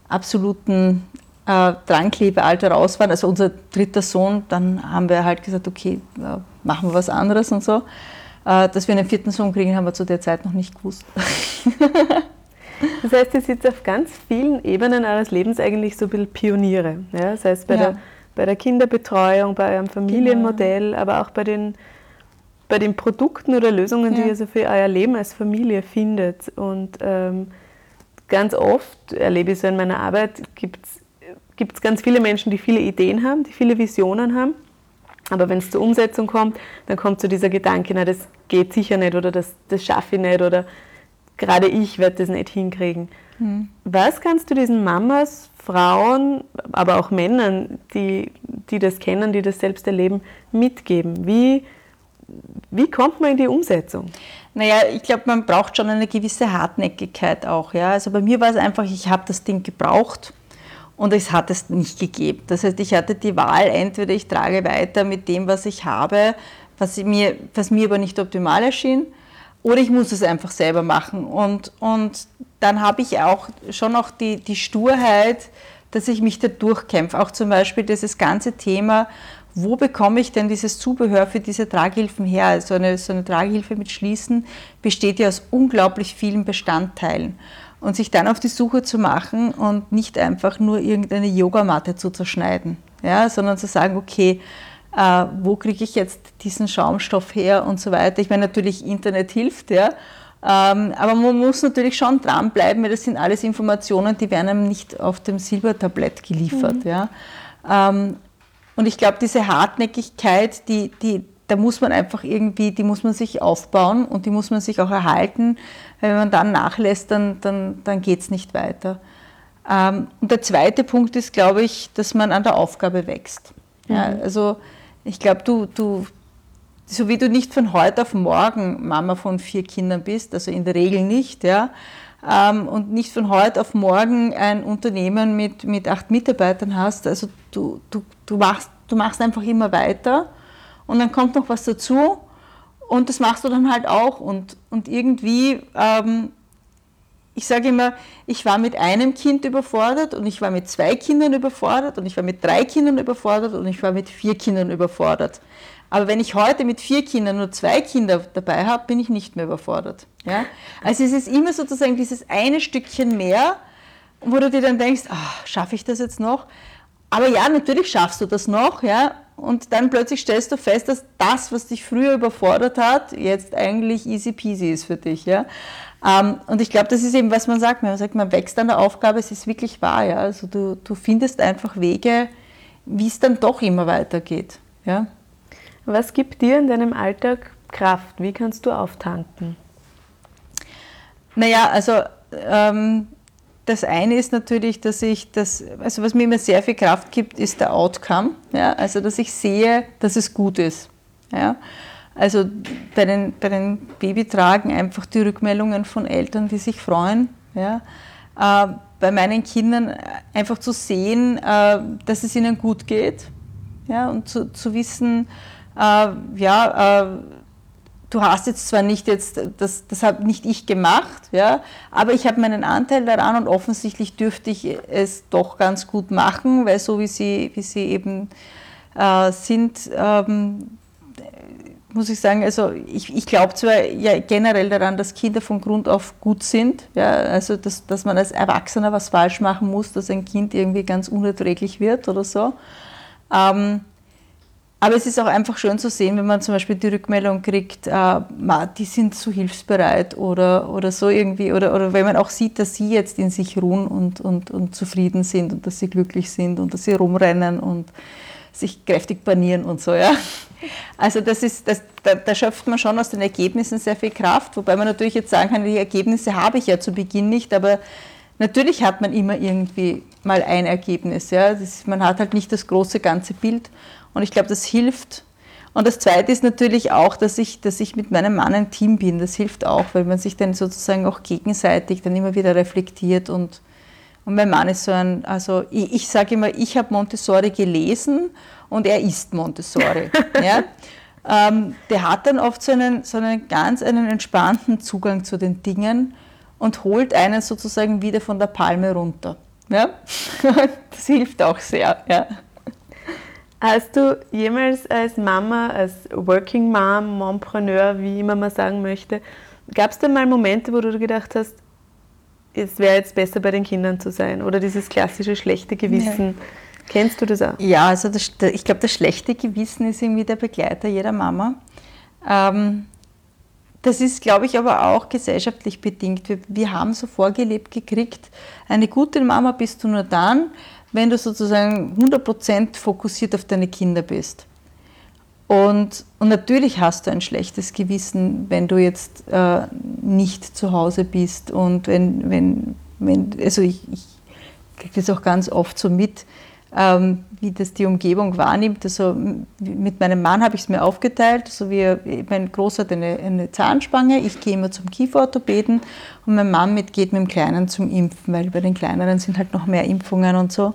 absoluten äh, Dranklebealter raus waren, also unser dritter Sohn, dann haben wir halt gesagt, okay, äh, machen wir was anderes und so. Äh, dass wir einen vierten Sohn kriegen, haben wir zu der Zeit noch nicht gewusst. Das heißt, ihr seid auf ganz vielen Ebenen eures Lebens eigentlich so ein bisschen Pioniere. Ja? Das heißt, bei, ja. der, bei der Kinderbetreuung, bei eurem Familienmodell, genau. aber auch bei den, bei den Produkten oder Lösungen, ja. die ihr so für euer Leben als Familie findet. Und ähm, ganz oft erlebe ich so in meiner Arbeit, gibt es ganz viele Menschen, die viele Ideen haben, die viele Visionen haben aber wenn es zur Umsetzung kommt, dann kommt so dieser Gedanke, na, das geht sicher nicht oder das, das schaffe ich nicht oder gerade ich werde das nicht hinkriegen. Mhm. Was kannst du diesen Mamas, Frauen, aber auch Männern, die, die das kennen, die das selbst erleben, mitgeben? Wie, wie kommt man in die Umsetzung? Naja, ich glaube, man braucht schon eine gewisse Hartnäckigkeit auch. Ja? Also bei mir war es einfach, ich habe das Ding gebraucht und es hat es nicht gegeben. Das heißt, ich hatte die Wahl, entweder ich trage weiter mit dem, was ich habe, was mir, was mir aber nicht optimal erschien, oder ich muss es einfach selber machen. Und, und dann habe ich auch schon auch die, die Sturheit, dass ich mich da durchkämpfe. Auch zum Beispiel dieses ganze Thema, wo bekomme ich denn dieses Zubehör für diese Tragehilfen her? Also eine, so eine Tragehilfe mit Schließen besteht ja aus unglaublich vielen Bestandteilen und sich dann auf die Suche zu machen und nicht einfach nur irgendeine Yogamatte zu zerschneiden, ja, sondern zu sagen, okay, äh, wo kriege ich jetzt diesen Schaumstoff her und so weiter. Ich meine, natürlich Internet hilft, ja, ähm, aber man muss natürlich schon dranbleiben, weil das sind alles Informationen, die werden einem nicht auf dem Silbertablett geliefert. Mhm. Ja. Ähm, und ich glaube, diese Hartnäckigkeit, die, die, da muss man einfach irgendwie, die muss man sich aufbauen und die muss man sich auch erhalten. Wenn man dann nachlässt, dann, dann, dann geht es nicht weiter. Ähm, und der zweite Punkt ist, glaube ich, dass man an der Aufgabe wächst. Mhm. Ja, also ich glaube, du, du, so wie du nicht von heute auf morgen Mama von vier Kindern bist, also in der Regel nicht, ja, ähm, und nicht von heute auf morgen ein Unternehmen mit, mit acht Mitarbeitern hast, also du, du, du, machst, du machst einfach immer weiter und dann kommt noch was dazu und das machst du dann halt auch und, und irgendwie, ähm, ich sage immer, ich war mit einem Kind überfordert und ich war mit zwei Kindern überfordert und ich war mit drei Kindern überfordert und ich war mit vier Kindern überfordert. Aber wenn ich heute mit vier Kindern nur zwei Kinder dabei habe, bin ich nicht mehr überfordert. Ja? Also es ist immer sozusagen dieses eine Stückchen mehr, wo du dir dann denkst, ach, schaffe ich das jetzt noch? Aber ja, natürlich schaffst du das noch, ja. Und dann plötzlich stellst du fest, dass das, was dich früher überfordert hat, jetzt eigentlich easy peasy ist für dich, ja. Ähm, und ich glaube, das ist eben, was man sagt. Man sagt, man wächst an der Aufgabe, es ist wirklich wahr, ja. Also du, du findest einfach Wege, wie es dann doch immer weitergeht, ja. Was gibt dir in deinem Alltag Kraft? Wie kannst du auftanken? Naja, also ähm, das eine ist natürlich, dass ich das, also was mir immer sehr viel Kraft gibt, ist der Outcome. Ja? Also, dass ich sehe, dass es gut ist. Ja? Also bei den, bei den Babytragen einfach die Rückmeldungen von Eltern, die sich freuen. Ja? Äh, bei meinen Kindern einfach zu sehen, äh, dass es ihnen gut geht. Ja? Und zu, zu wissen, äh, ja, äh, du hast jetzt zwar nicht jetzt, das, das habe nicht ich gemacht, ja, aber ich habe meinen Anteil daran und offensichtlich dürfte ich es doch ganz gut machen, weil so wie sie, wie sie eben äh, sind, ähm, muss ich sagen, also ich, ich glaube zwar ja generell daran, dass Kinder von Grund auf gut sind, ja, also dass, dass man als Erwachsener was falsch machen muss, dass ein Kind irgendwie ganz unerträglich wird oder so. Ähm, aber es ist auch einfach schön zu sehen, wenn man zum Beispiel die Rückmeldung kriegt, äh, die sind so hilfsbereit oder, oder so irgendwie, oder, oder wenn man auch sieht, dass sie jetzt in sich ruhen und, und, und zufrieden sind und dass sie glücklich sind und dass sie rumrennen und sich kräftig banieren und so, ja. Also das ist, das, da, da, schöpft man schon aus den Ergebnissen sehr viel Kraft, wobei man natürlich jetzt sagen kann, die Ergebnisse habe ich ja zu Beginn nicht, aber natürlich hat man immer irgendwie mal ein Ergebnis, ja. Das, man hat halt nicht das große ganze Bild. Und ich glaube, das hilft. Und das Zweite ist natürlich auch, dass ich, dass ich mit meinem Mann ein Team bin. Das hilft auch, weil man sich dann sozusagen auch gegenseitig dann immer wieder reflektiert. Und, und mein Mann ist so ein, also ich, ich sage immer, ich habe Montessori gelesen und er ist Montessori. ja? Ähm, der hat dann oft so einen, so einen ganz einen entspannten Zugang zu den Dingen und holt einen sozusagen wieder von der Palme runter. Ja? Das hilft auch sehr. Ja. Hast du jemals als Mama, als Working Mom, Mompreneur, wie immer man sagen möchte, gab es denn mal Momente, wo du gedacht hast, es wäre jetzt besser bei den Kindern zu sein oder dieses klassische schlechte Gewissen? Ja. Kennst du das auch? Ja, also das, ich glaube, das schlechte Gewissen ist irgendwie der Begleiter jeder Mama. Ähm, das ist, glaube ich, aber auch gesellschaftlich bedingt. Wir, wir haben so vorgelebt gekriegt, eine gute Mama bist du nur dann, wenn du sozusagen 100% fokussiert auf deine Kinder bist. Und, und natürlich hast du ein schlechtes Gewissen, wenn du jetzt äh, nicht zu Hause bist und wenn, wenn, wenn also ich, ich kriege das auch ganz oft so mit, ähm, wie das die Umgebung wahrnimmt. Also mit meinem Mann habe ich es mir aufgeteilt. Also wir, mein Großer hat eine, eine Zahnspange, ich gehe immer zum Kieferorthopäden und mein Mann mit geht mit dem Kleinen zum Impfen, weil bei den Kleineren sind halt noch mehr Impfungen und so.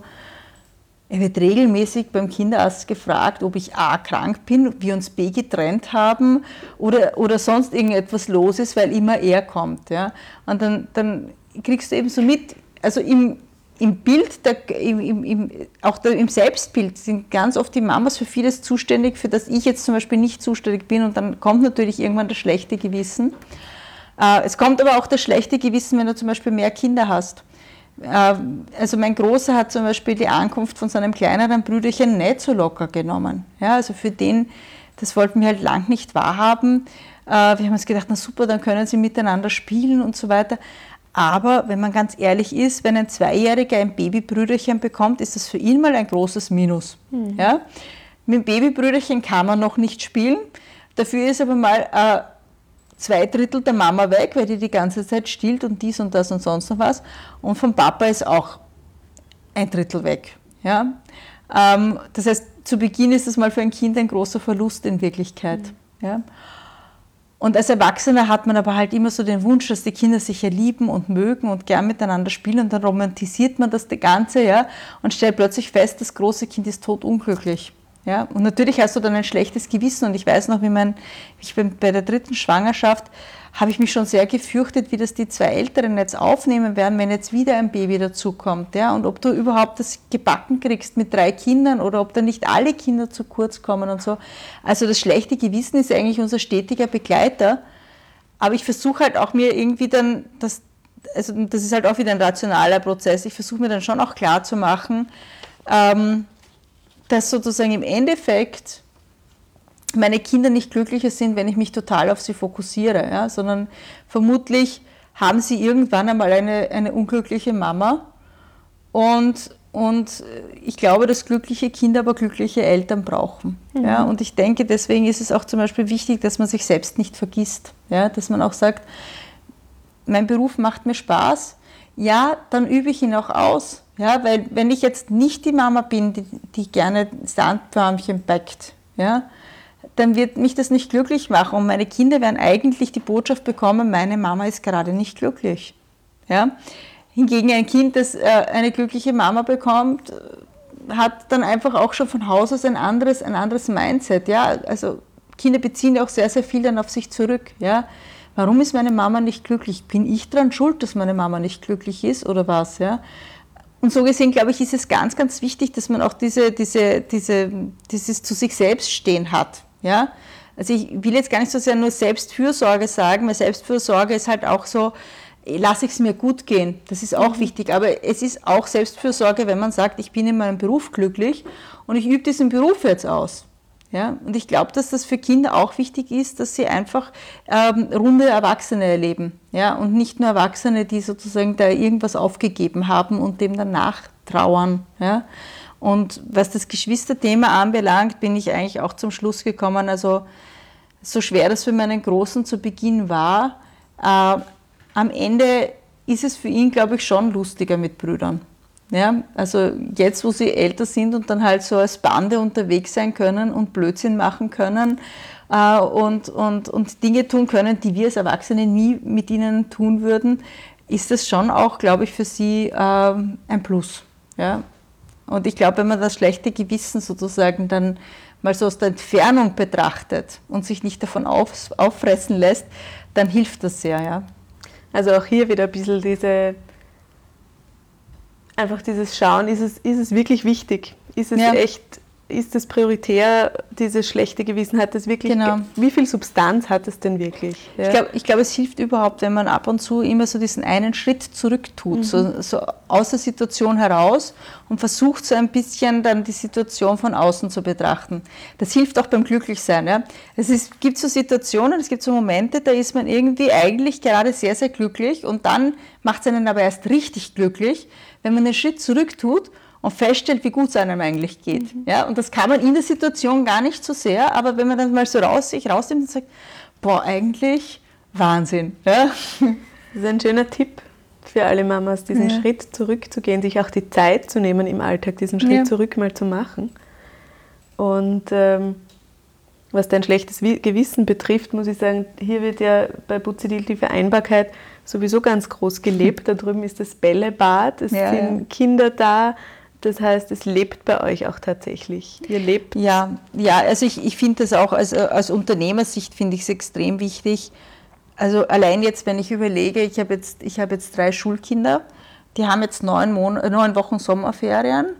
Er wird regelmäßig beim Kinderarzt gefragt, ob ich A krank bin, wir uns B getrennt haben oder, oder sonst irgendetwas los ist, weil immer er kommt. Ja? Und dann, dann kriegst du eben so mit, also im, im Bild, der, im, im, auch der, im Selbstbild sind ganz oft die Mamas für vieles zuständig, für das ich jetzt zum Beispiel nicht zuständig bin und dann kommt natürlich irgendwann das schlechte Gewissen. Äh, es kommt aber auch das schlechte Gewissen, wenn du zum Beispiel mehr Kinder hast. Äh, also mein Großer hat zum Beispiel die Ankunft von seinem kleineren Brüderchen nicht so locker genommen. Ja, also für den, das wollten wir halt lang nicht wahrhaben. Äh, wir haben uns gedacht, na super, dann können sie miteinander spielen und so weiter. Aber wenn man ganz ehrlich ist, wenn ein Zweijähriger ein Babybrüderchen bekommt, ist das für ihn mal ein großes Minus. Mhm. Ja? Mit dem Babybrüderchen kann man noch nicht spielen. Dafür ist aber mal äh, zwei Drittel der Mama weg, weil die die ganze Zeit stillt und dies und das und sonst noch was. Und vom Papa ist auch ein Drittel weg. Ja? Ähm, das heißt, zu Beginn ist das mal für ein Kind ein großer Verlust in Wirklichkeit. Mhm. Ja? Und als Erwachsener hat man aber halt immer so den Wunsch, dass die Kinder sich ja lieben und mögen und gern miteinander spielen und dann romantisiert man das Ganze, ja, und stellt plötzlich fest, das große Kind ist totunglücklich. Ja? Und natürlich hast du dann ein schlechtes Gewissen. Und ich weiß noch, wie mein, ich bin bei der dritten Schwangerschaft, habe ich mich schon sehr gefürchtet, wie das die zwei Älteren jetzt aufnehmen werden, wenn jetzt wieder ein Baby dazukommt. Ja? Und ob du überhaupt das gebacken kriegst mit drei Kindern oder ob da nicht alle Kinder zu kurz kommen und so. Also das schlechte Gewissen ist eigentlich unser stetiger Begleiter. Aber ich versuche halt auch mir irgendwie dann, das, also das ist halt auch wieder ein rationaler Prozess, ich versuche mir dann schon auch klar zu machen, ähm, dass sozusagen im Endeffekt meine Kinder nicht glücklicher sind, wenn ich mich total auf sie fokussiere, ja, sondern vermutlich haben sie irgendwann einmal eine, eine unglückliche Mama und, und ich glaube, dass glückliche Kinder aber glückliche Eltern brauchen. Mhm. Ja, und ich denke, deswegen ist es auch zum Beispiel wichtig, dass man sich selbst nicht vergisst, ja, dass man auch sagt, mein Beruf macht mir Spaß, ja, dann übe ich ihn auch aus. Ja, weil wenn ich jetzt nicht die Mama bin, die, die gerne Sandförmchen backt, ja, dann wird mich das nicht glücklich machen. Und meine Kinder werden eigentlich die Botschaft bekommen, meine Mama ist gerade nicht glücklich. Ja? Hingegen ein Kind, das äh, eine glückliche Mama bekommt, äh, hat dann einfach auch schon von Haus aus ein anderes, ein anderes Mindset. Ja? Also Kinder beziehen auch sehr, sehr viel dann auf sich zurück. Ja? Warum ist meine Mama nicht glücklich? Bin ich daran schuld, dass meine Mama nicht glücklich ist oder was? Ja? Und so gesehen, glaube ich, ist es ganz, ganz wichtig, dass man auch diese, diese, diese, dieses zu sich selbst stehen hat. Ja? Also ich will jetzt gar nicht so sehr nur Selbstfürsorge sagen, weil Selbstfürsorge ist halt auch so, lasse ich es mir gut gehen. Das ist auch mhm. wichtig. Aber es ist auch Selbstfürsorge, wenn man sagt, ich bin in meinem Beruf glücklich und ich übe diesen Beruf jetzt aus. Ja, und ich glaube, dass das für Kinder auch wichtig ist, dass sie einfach ähm, runde Erwachsene erleben. Ja, und nicht nur Erwachsene, die sozusagen da irgendwas aufgegeben haben und dem dann nachtrauern. Ja. Und was das Geschwisterthema anbelangt, bin ich eigentlich auch zum Schluss gekommen, also so schwer das für meinen Großen zu Beginn war, äh, am Ende ist es für ihn, glaube ich, schon lustiger mit Brüdern. Ja, also jetzt, wo sie älter sind und dann halt so als Bande unterwegs sein können und Blödsinn machen können äh, und, und, und Dinge tun können, die wir als Erwachsene nie mit ihnen tun würden, ist das schon auch, glaube ich, für sie äh, ein Plus. Ja? Und ich glaube, wenn man das schlechte Gewissen sozusagen dann mal so aus der Entfernung betrachtet und sich nicht davon auf, auffressen lässt, dann hilft das sehr, ja. Also auch hier wieder ein bisschen diese, einfach dieses Schauen, ist es, ist es wirklich wichtig? Ist es ja. echt ist das prioritär, dieses schlechte Gewissen? Hat das wirklich, genau. wie viel Substanz hat es denn wirklich? Ja. Ich glaube, ich glaub, es hilft überhaupt, wenn man ab und zu immer so diesen einen Schritt zurück tut, mhm. so, so aus der Situation heraus und versucht so ein bisschen dann die Situation von außen zu betrachten. Das hilft auch beim Glücklichsein. Ja? Es ist, gibt so Situationen, es gibt so Momente, da ist man irgendwie eigentlich gerade sehr, sehr glücklich und dann macht es einen aber erst richtig glücklich, wenn man einen Schritt zurück tut und feststellt, wie gut es einem eigentlich geht. Mhm. Ja, und das kann man in der Situation gar nicht so sehr, aber wenn man dann mal so raus, sich rausnimmt und sagt, boah, eigentlich Wahnsinn. Ja? Das ist ein schöner Tipp für alle Mamas, diesen ja. Schritt zurückzugehen, sich auch die Zeit zu nehmen im Alltag, diesen Schritt ja. zurück mal zu machen. Und ähm, was dein schlechtes Gewissen betrifft, muss ich sagen, hier wird ja bei Buzidil die Vereinbarkeit sowieso ganz groß gelebt. Da drüben ist das Bällebad, es ja, sind Kinder da, das heißt, es lebt bei euch auch tatsächlich. Ihr lebt. Ja, ja also ich, ich finde das auch als, als Unternehmersicht finde ich es extrem wichtig. Also allein jetzt, wenn ich überlege, ich habe jetzt, hab jetzt drei Schulkinder, die haben jetzt neun, Mon neun Wochen Sommerferien.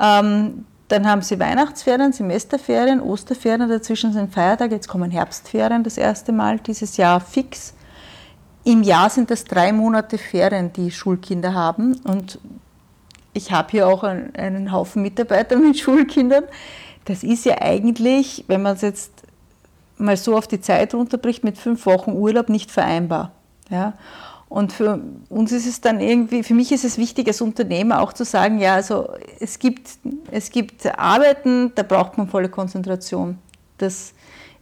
Ähm, dann haben sie Weihnachtsferien, Semesterferien, Osterferien, dazwischen sind Feiertage, jetzt kommen Herbstferien das erste Mal dieses Jahr fix. Im Jahr sind das drei Monate Ferien, die Schulkinder haben. Und ich habe hier auch einen, einen Haufen Mitarbeiter mit Schulkindern. Das ist ja eigentlich, wenn man es jetzt mal so auf die Zeit runterbricht, mit fünf Wochen Urlaub nicht vereinbar. Ja? Und für uns ist es dann irgendwie, für mich ist es wichtig als Unternehmer auch zu sagen, ja, also es gibt, es gibt Arbeiten, da braucht man volle Konzentration. Das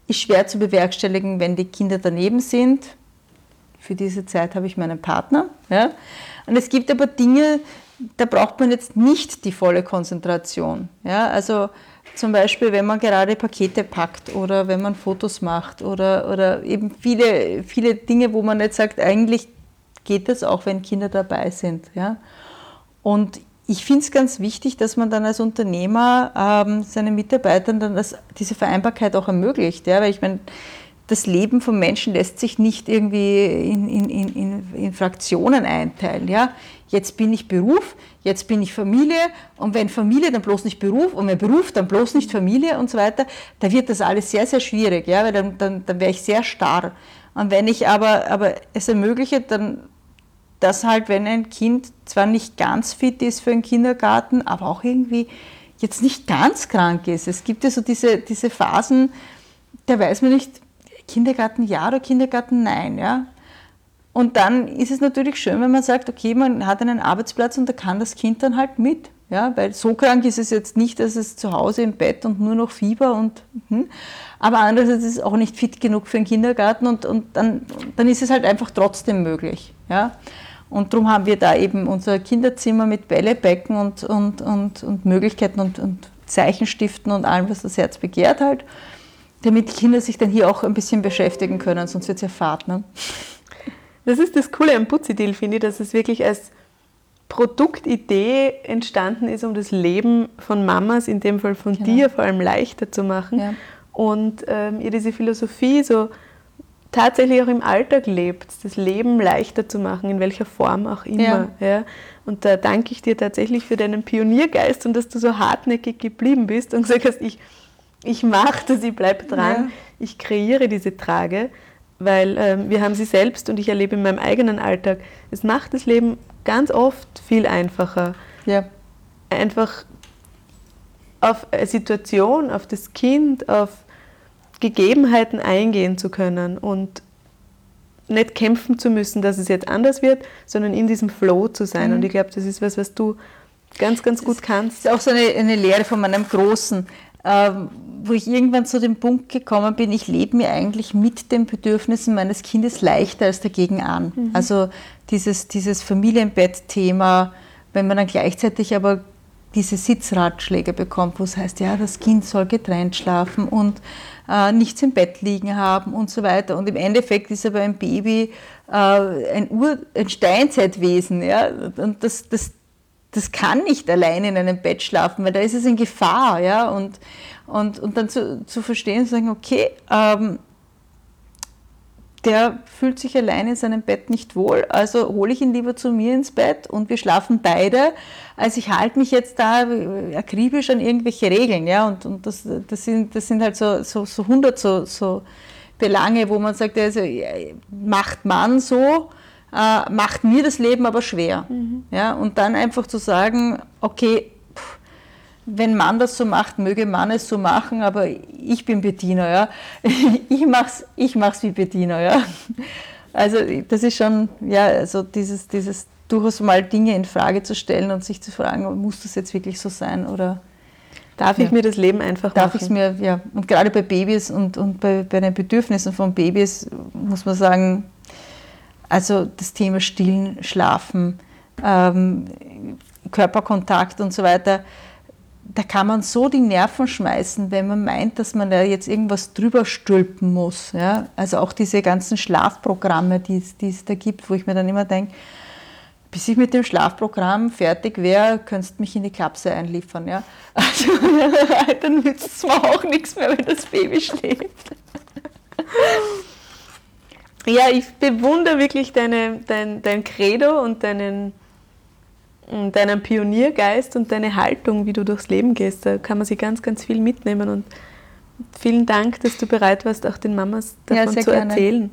ist schwer zu bewerkstelligen, wenn die Kinder daneben sind. Für diese Zeit habe ich meinen Partner. Ja? Und es gibt aber Dinge, da braucht man jetzt nicht die volle Konzentration. Ja, also zum Beispiel, wenn man gerade Pakete packt oder wenn man Fotos macht oder, oder eben viele, viele Dinge, wo man jetzt sagt, eigentlich geht das auch, wenn Kinder dabei sind. Ja? Und ich finde es ganz wichtig, dass man dann als Unternehmer ähm, seinen Mitarbeitern dann das, diese Vereinbarkeit auch ermöglicht. Ja? Weil ich meine, das Leben von Menschen lässt sich nicht irgendwie in, in, in, in, Fraktionen einteilen. Ja? Jetzt bin ich Beruf, jetzt bin ich Familie und wenn Familie, dann bloß nicht Beruf und wenn Beruf, dann bloß nicht Familie und so weiter. Da wird das alles sehr, sehr schwierig, ja? weil dann, dann, dann wäre ich sehr starr. Und wenn ich aber, aber es ermögliche, dann dass halt, wenn ein Kind zwar nicht ganz fit ist für einen Kindergarten, aber auch irgendwie jetzt nicht ganz krank ist. Es gibt ja so diese, diese Phasen, da weiß man nicht, Kindergarten ja oder Kindergarten nein. Ja? Und dann ist es natürlich schön, wenn man sagt, okay, man hat einen Arbeitsplatz und da kann das Kind dann halt mit. Ja, weil so krank ist es jetzt nicht, dass es zu Hause im Bett und nur noch Fieber und hm. aber andererseits ist es auch nicht fit genug für den Kindergarten und, und dann, dann ist es halt einfach trotzdem möglich. Ja. Und darum haben wir da eben unser Kinderzimmer mit Bällebecken und, und, und, und Möglichkeiten und, und Zeichenstiften und allem, was das Herz begehrt halt, damit die Kinder sich dann hier auch ein bisschen beschäftigen können, sonst wird es ja fad. Ne? Das ist das Coole am Putzi-Deal, finde ich, dass es wirklich als Produktidee entstanden ist, um das Leben von Mamas, in dem Fall von genau. dir, vor allem leichter zu machen. Ja. Und ähm, ihr diese Philosophie so tatsächlich auch im Alltag lebt, das Leben leichter zu machen, in welcher Form auch immer. Ja. ja. Und da danke ich dir tatsächlich für deinen Pioniergeist und dass du so hartnäckig geblieben bist und gesagt hast, ich, ich mache das, ich bleibe dran, ja. ich kreiere diese Trage, weil ähm, wir haben sie selbst und ich erlebe in meinem eigenen Alltag, es macht das Leben ganz oft viel einfacher. Ja. Einfach auf eine Situation, auf das Kind, auf Gegebenheiten eingehen zu können und nicht kämpfen zu müssen, dass es jetzt anders wird, sondern in diesem Flow zu sein. Mhm. Und ich glaube, das ist was, was du ganz, ganz gut kannst. Das ist auch so eine, eine Lehre von meinem Großen, wo ich irgendwann zu dem Punkt gekommen bin, ich lebe mir eigentlich mit den Bedürfnissen meines Kindes leichter als dagegen an. Mhm. Also dieses, dieses Familienbett-Thema, wenn man dann gleichzeitig aber diese Sitzratschläge bekommt, wo es heißt, ja, das Kind soll getrennt schlafen und äh, nichts im Bett liegen haben und so weiter. Und im Endeffekt ist aber ein Baby äh, ein, Ur-, ein Steinzeitwesen. Ja? Und das, das, das kann nicht allein in einem Bett schlafen, weil da ist es in Gefahr. Ja? Und, und, und dann zu, zu verstehen zu sagen, okay, ähm, der fühlt sich allein in seinem Bett nicht wohl, also hole ich ihn lieber zu mir ins Bett und wir schlafen beide. Also ich halte mich jetzt da akribisch an irgendwelche Regeln, ja, und, und das, das, sind, das sind halt so, so, so 100 so, so Belange, wo man sagt, also macht man so, äh, macht mir das Leben aber schwer. Mhm. Ja, und dann einfach zu sagen, okay, wenn man das so macht, möge man es so machen, aber ich bin Bediener, ja. Ich mach's, ich mach's wie Bediener, ja. Also das ist schon, ja, also dieses, dieses durchaus mal Dinge in Frage zu stellen und sich zu fragen, muss das jetzt wirklich so sein oder darf ja. ich mir das Leben einfach darf machen? Darf ich mir, ja. Und gerade bei Babys und, und bei, bei den Bedürfnissen von Babys muss man sagen, also das Thema Stillen, Schlafen, ähm, Körperkontakt und so weiter, da kann man so die Nerven schmeißen, wenn man meint, dass man da jetzt irgendwas drüber stülpen muss. Ja? Also auch diese ganzen Schlafprogramme, die, es da gibt, wo ich mir dann immer denke, bis ich mit dem Schlafprogramm fertig wäre, könntest du mich in die Klapse einliefern. Ja? Also dann nützt es mir auch nichts mehr, wenn das Baby schläft. Ja, ich bewundere wirklich deine, dein, dein Credo und deinen deinen Pioniergeist und deine Haltung, wie du durchs Leben gehst. Da kann man sich ganz, ganz viel mitnehmen. Und vielen Dank, dass du bereit warst, auch den Mamas davon ja, zu gerne. erzählen.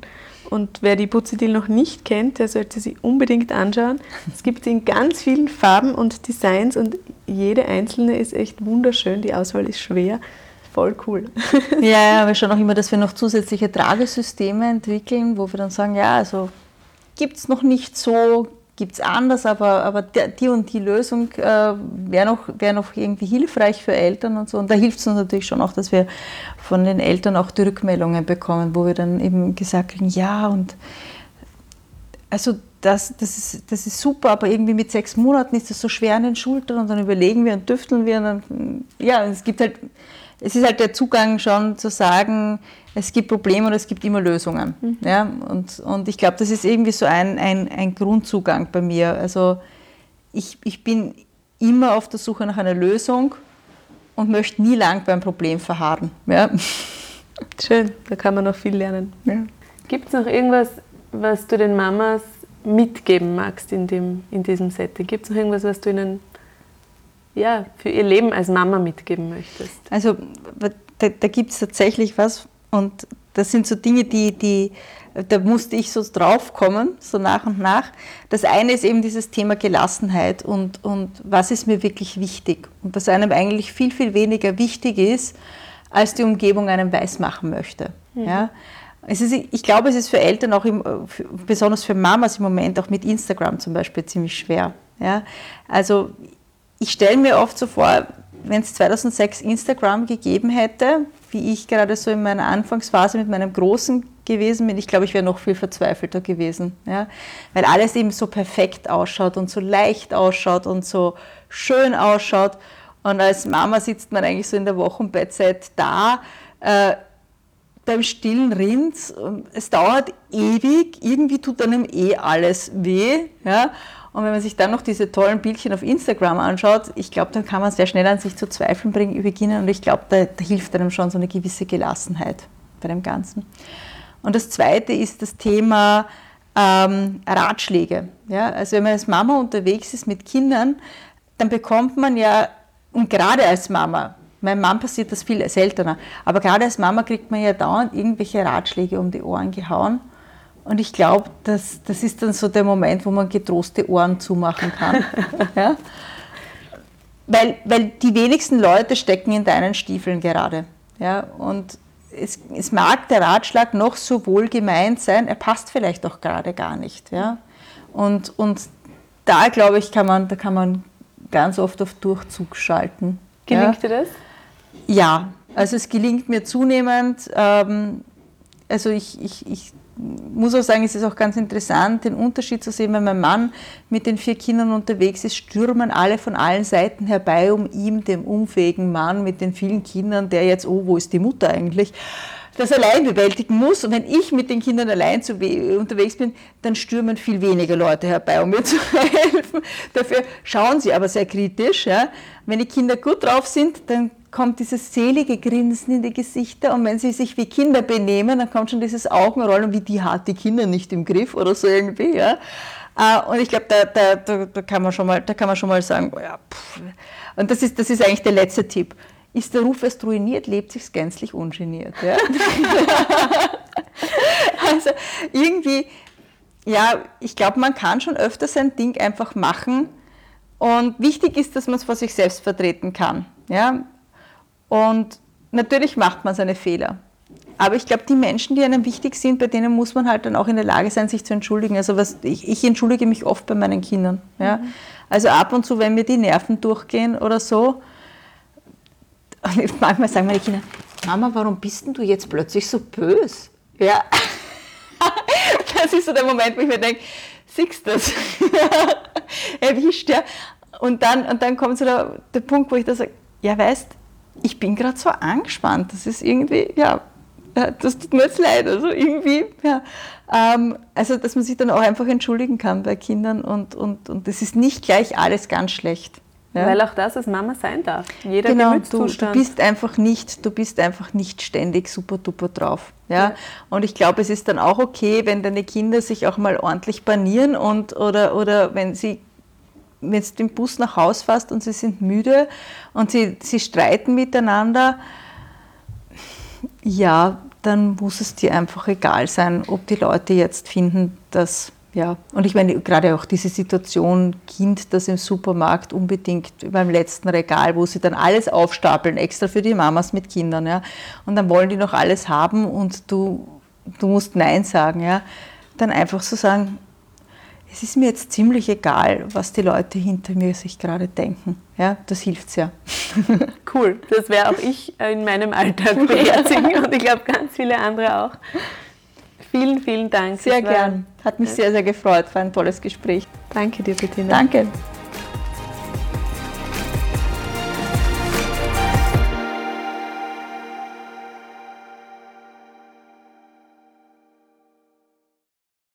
Und wer die Putzidil noch nicht kennt, der sollte sie unbedingt anschauen. Es gibt sie in ganz vielen Farben und Designs und jede einzelne ist echt wunderschön. Die Auswahl ist schwer. Voll cool. Ja, ja, wir schauen auch immer, dass wir noch zusätzliche Tragesysteme entwickeln, wo wir dann sagen, ja, also gibt es noch nicht so gibt es anders, aber, aber die und die Lösung äh, wäre noch, wär noch irgendwie hilfreich für Eltern und so. Und da hilft es uns natürlich schon auch, dass wir von den Eltern auch die Rückmeldungen bekommen, wo wir dann eben gesagt haben, ja und also das, das, ist, das ist super, aber irgendwie mit sechs Monaten ist das so schwer an den Schultern und dann überlegen wir und düfteln wir und dann, ja, es gibt halt, es ist halt der Zugang schon zu sagen, es gibt Probleme und es gibt immer Lösungen. Mhm. Ja? Und, und ich glaube, das ist irgendwie so ein, ein, ein Grundzugang bei mir. Also ich, ich bin immer auf der Suche nach einer Lösung und möchte nie lang beim Problem verharren. Ja. Schön, da kann man noch viel lernen. Ja. Gibt es noch irgendwas, was du den Mamas mitgeben magst in, dem, in diesem Setting? Gibt es noch irgendwas, was du ihnen ja, für ihr Leben als Mama mitgeben möchtest? Also da, da gibt es tatsächlich was und das sind so Dinge, die, die, da musste ich so drauf kommen, so nach und nach. Das eine ist eben dieses Thema Gelassenheit und, und was ist mir wirklich wichtig und was einem eigentlich viel, viel weniger wichtig ist, als die Umgebung einem weismachen möchte. Mhm. Ja? Es ist, ich glaube, es ist für Eltern auch, im, besonders für Mamas im Moment, auch mit Instagram zum Beispiel, ziemlich schwer. Ja? Also ich stelle mir oft so vor, wenn es 2006 Instagram gegeben hätte, wie ich gerade so in meiner Anfangsphase mit meinem Großen gewesen bin, ich glaube, ich wäre noch viel verzweifelter gewesen. Ja? Weil alles eben so perfekt ausschaut und so leicht ausschaut und so schön ausschaut. Und als Mama sitzt man eigentlich so in der Wochenbettzeit da, äh, beim stillen Rind. Es dauert ewig, irgendwie tut einem eh alles weh. Ja? Und wenn man sich dann noch diese tollen Bildchen auf Instagram anschaut, ich glaube, dann kann man sehr schnell an sich zu zweifeln beginnen. Und ich glaube, da, da, hilft einem schon so eine gewisse Gelassenheit bei dem Ganzen. Und das Zweite ist das Thema ähm, Ratschläge. Ja? Also wenn man als Mama unterwegs ist mit Kindern, dann bekommt man ja, und gerade als Mama, meinem Mann passiert das viel seltener, aber gerade als Mama kriegt man ja dauernd irgendwelche Ratschläge um die Ohren gehauen. Und ich glaube, das, das ist dann so der Moment, wo man getroste Ohren zumachen kann. ja? weil, weil die wenigsten Leute stecken in deinen Stiefeln gerade. Ja? Und es, es mag der Ratschlag noch so wohl gemeint sein, er passt vielleicht auch gerade gar nicht. Ja? Und, und da, glaube ich, kann man, da kann man ganz oft auf Durchzug schalten. Gelingt ja? dir das? Ja, also es gelingt mir zunehmend. Ähm, also ich, ich, ich muss auch sagen, es ist auch ganz interessant, den Unterschied zu sehen, wenn mein Mann mit den vier Kindern unterwegs ist, stürmen alle von allen Seiten herbei, um ihm, dem unfähigen Mann mit den vielen Kindern, der jetzt, oh, wo ist die Mutter eigentlich, das allein bewältigen muss. Und wenn ich mit den Kindern allein zu, unterwegs bin, dann stürmen viel weniger Leute herbei, um mir zu helfen. Dafür schauen sie aber sehr kritisch. Ja. Wenn die Kinder gut drauf sind, dann kommt dieses selige Grinsen in die Gesichter und wenn sie sich wie Kinder benehmen, dann kommt schon dieses Augenrollen, wie die hat die Kinder nicht im Griff oder so irgendwie. Ja. Äh, und ich glaube, da, da, da, kann man schon mal, da kann man schon mal sagen, oh ja, und das ist, das ist eigentlich der letzte Tipp. Ist der Ruf erst ruiniert, lebt sich gänzlich ungeniert. Ja? also irgendwie, ja, ich glaube, man kann schon öfter sein Ding einfach machen. Und wichtig ist, dass man es vor sich selbst vertreten kann. Ja? Und natürlich macht man seine Fehler. Aber ich glaube, die Menschen, die einem wichtig sind, bei denen muss man halt dann auch in der Lage sein, sich zu entschuldigen. Also was, ich, ich entschuldige mich oft bei meinen Kindern. Ja? Mhm. Also ab und zu, wenn mir die Nerven durchgehen oder so, manchmal sagen meine Kinder, Mama, warum bist denn du jetzt plötzlich so böse? Ja, das ist so der Moment, wo ich mir denke, siehst du das? Erwischt, ja. Und dann, und dann kommt so der, der Punkt, wo ich da sage, ja, weißt, ich bin gerade so angespannt. Das ist irgendwie, ja, das tut mir jetzt leid. Also irgendwie, ja. Ähm, also, dass man sich dann auch einfach entschuldigen kann bei Kindern und, und, und das ist nicht gleich alles ganz schlecht. Ja? Weil auch das als Mama sein darf. Jeder genau, du, du, bist einfach nicht, du bist einfach nicht ständig super duper drauf. Ja? ja. Und ich glaube, es ist dann auch okay, wenn deine Kinder sich auch mal ordentlich banieren und oder, oder wenn sie wenn du den Bus nach Haus fährst und sie sind müde und sie, sie streiten miteinander, ja, dann muss es dir einfach egal sein, ob die Leute jetzt finden, dass, ja, und ich meine, gerade auch diese Situation, Kind, das im Supermarkt unbedingt beim letzten Regal, wo sie dann alles aufstapeln, extra für die Mamas mit Kindern, ja, und dann wollen die noch alles haben und du, du musst Nein sagen, ja, dann einfach so sagen, es ist mir jetzt ziemlich egal, was die Leute hinter mir sich gerade denken. Ja, das hilft sehr. Cool, das wäre auch ich in meinem Alltag beherzigen und ich glaube ganz viele andere auch. Vielen, vielen Dank. Sehr gern. Hat mich sehr, sehr gefreut. War ein tolles Gespräch. Danke dir, Bettina. Danke.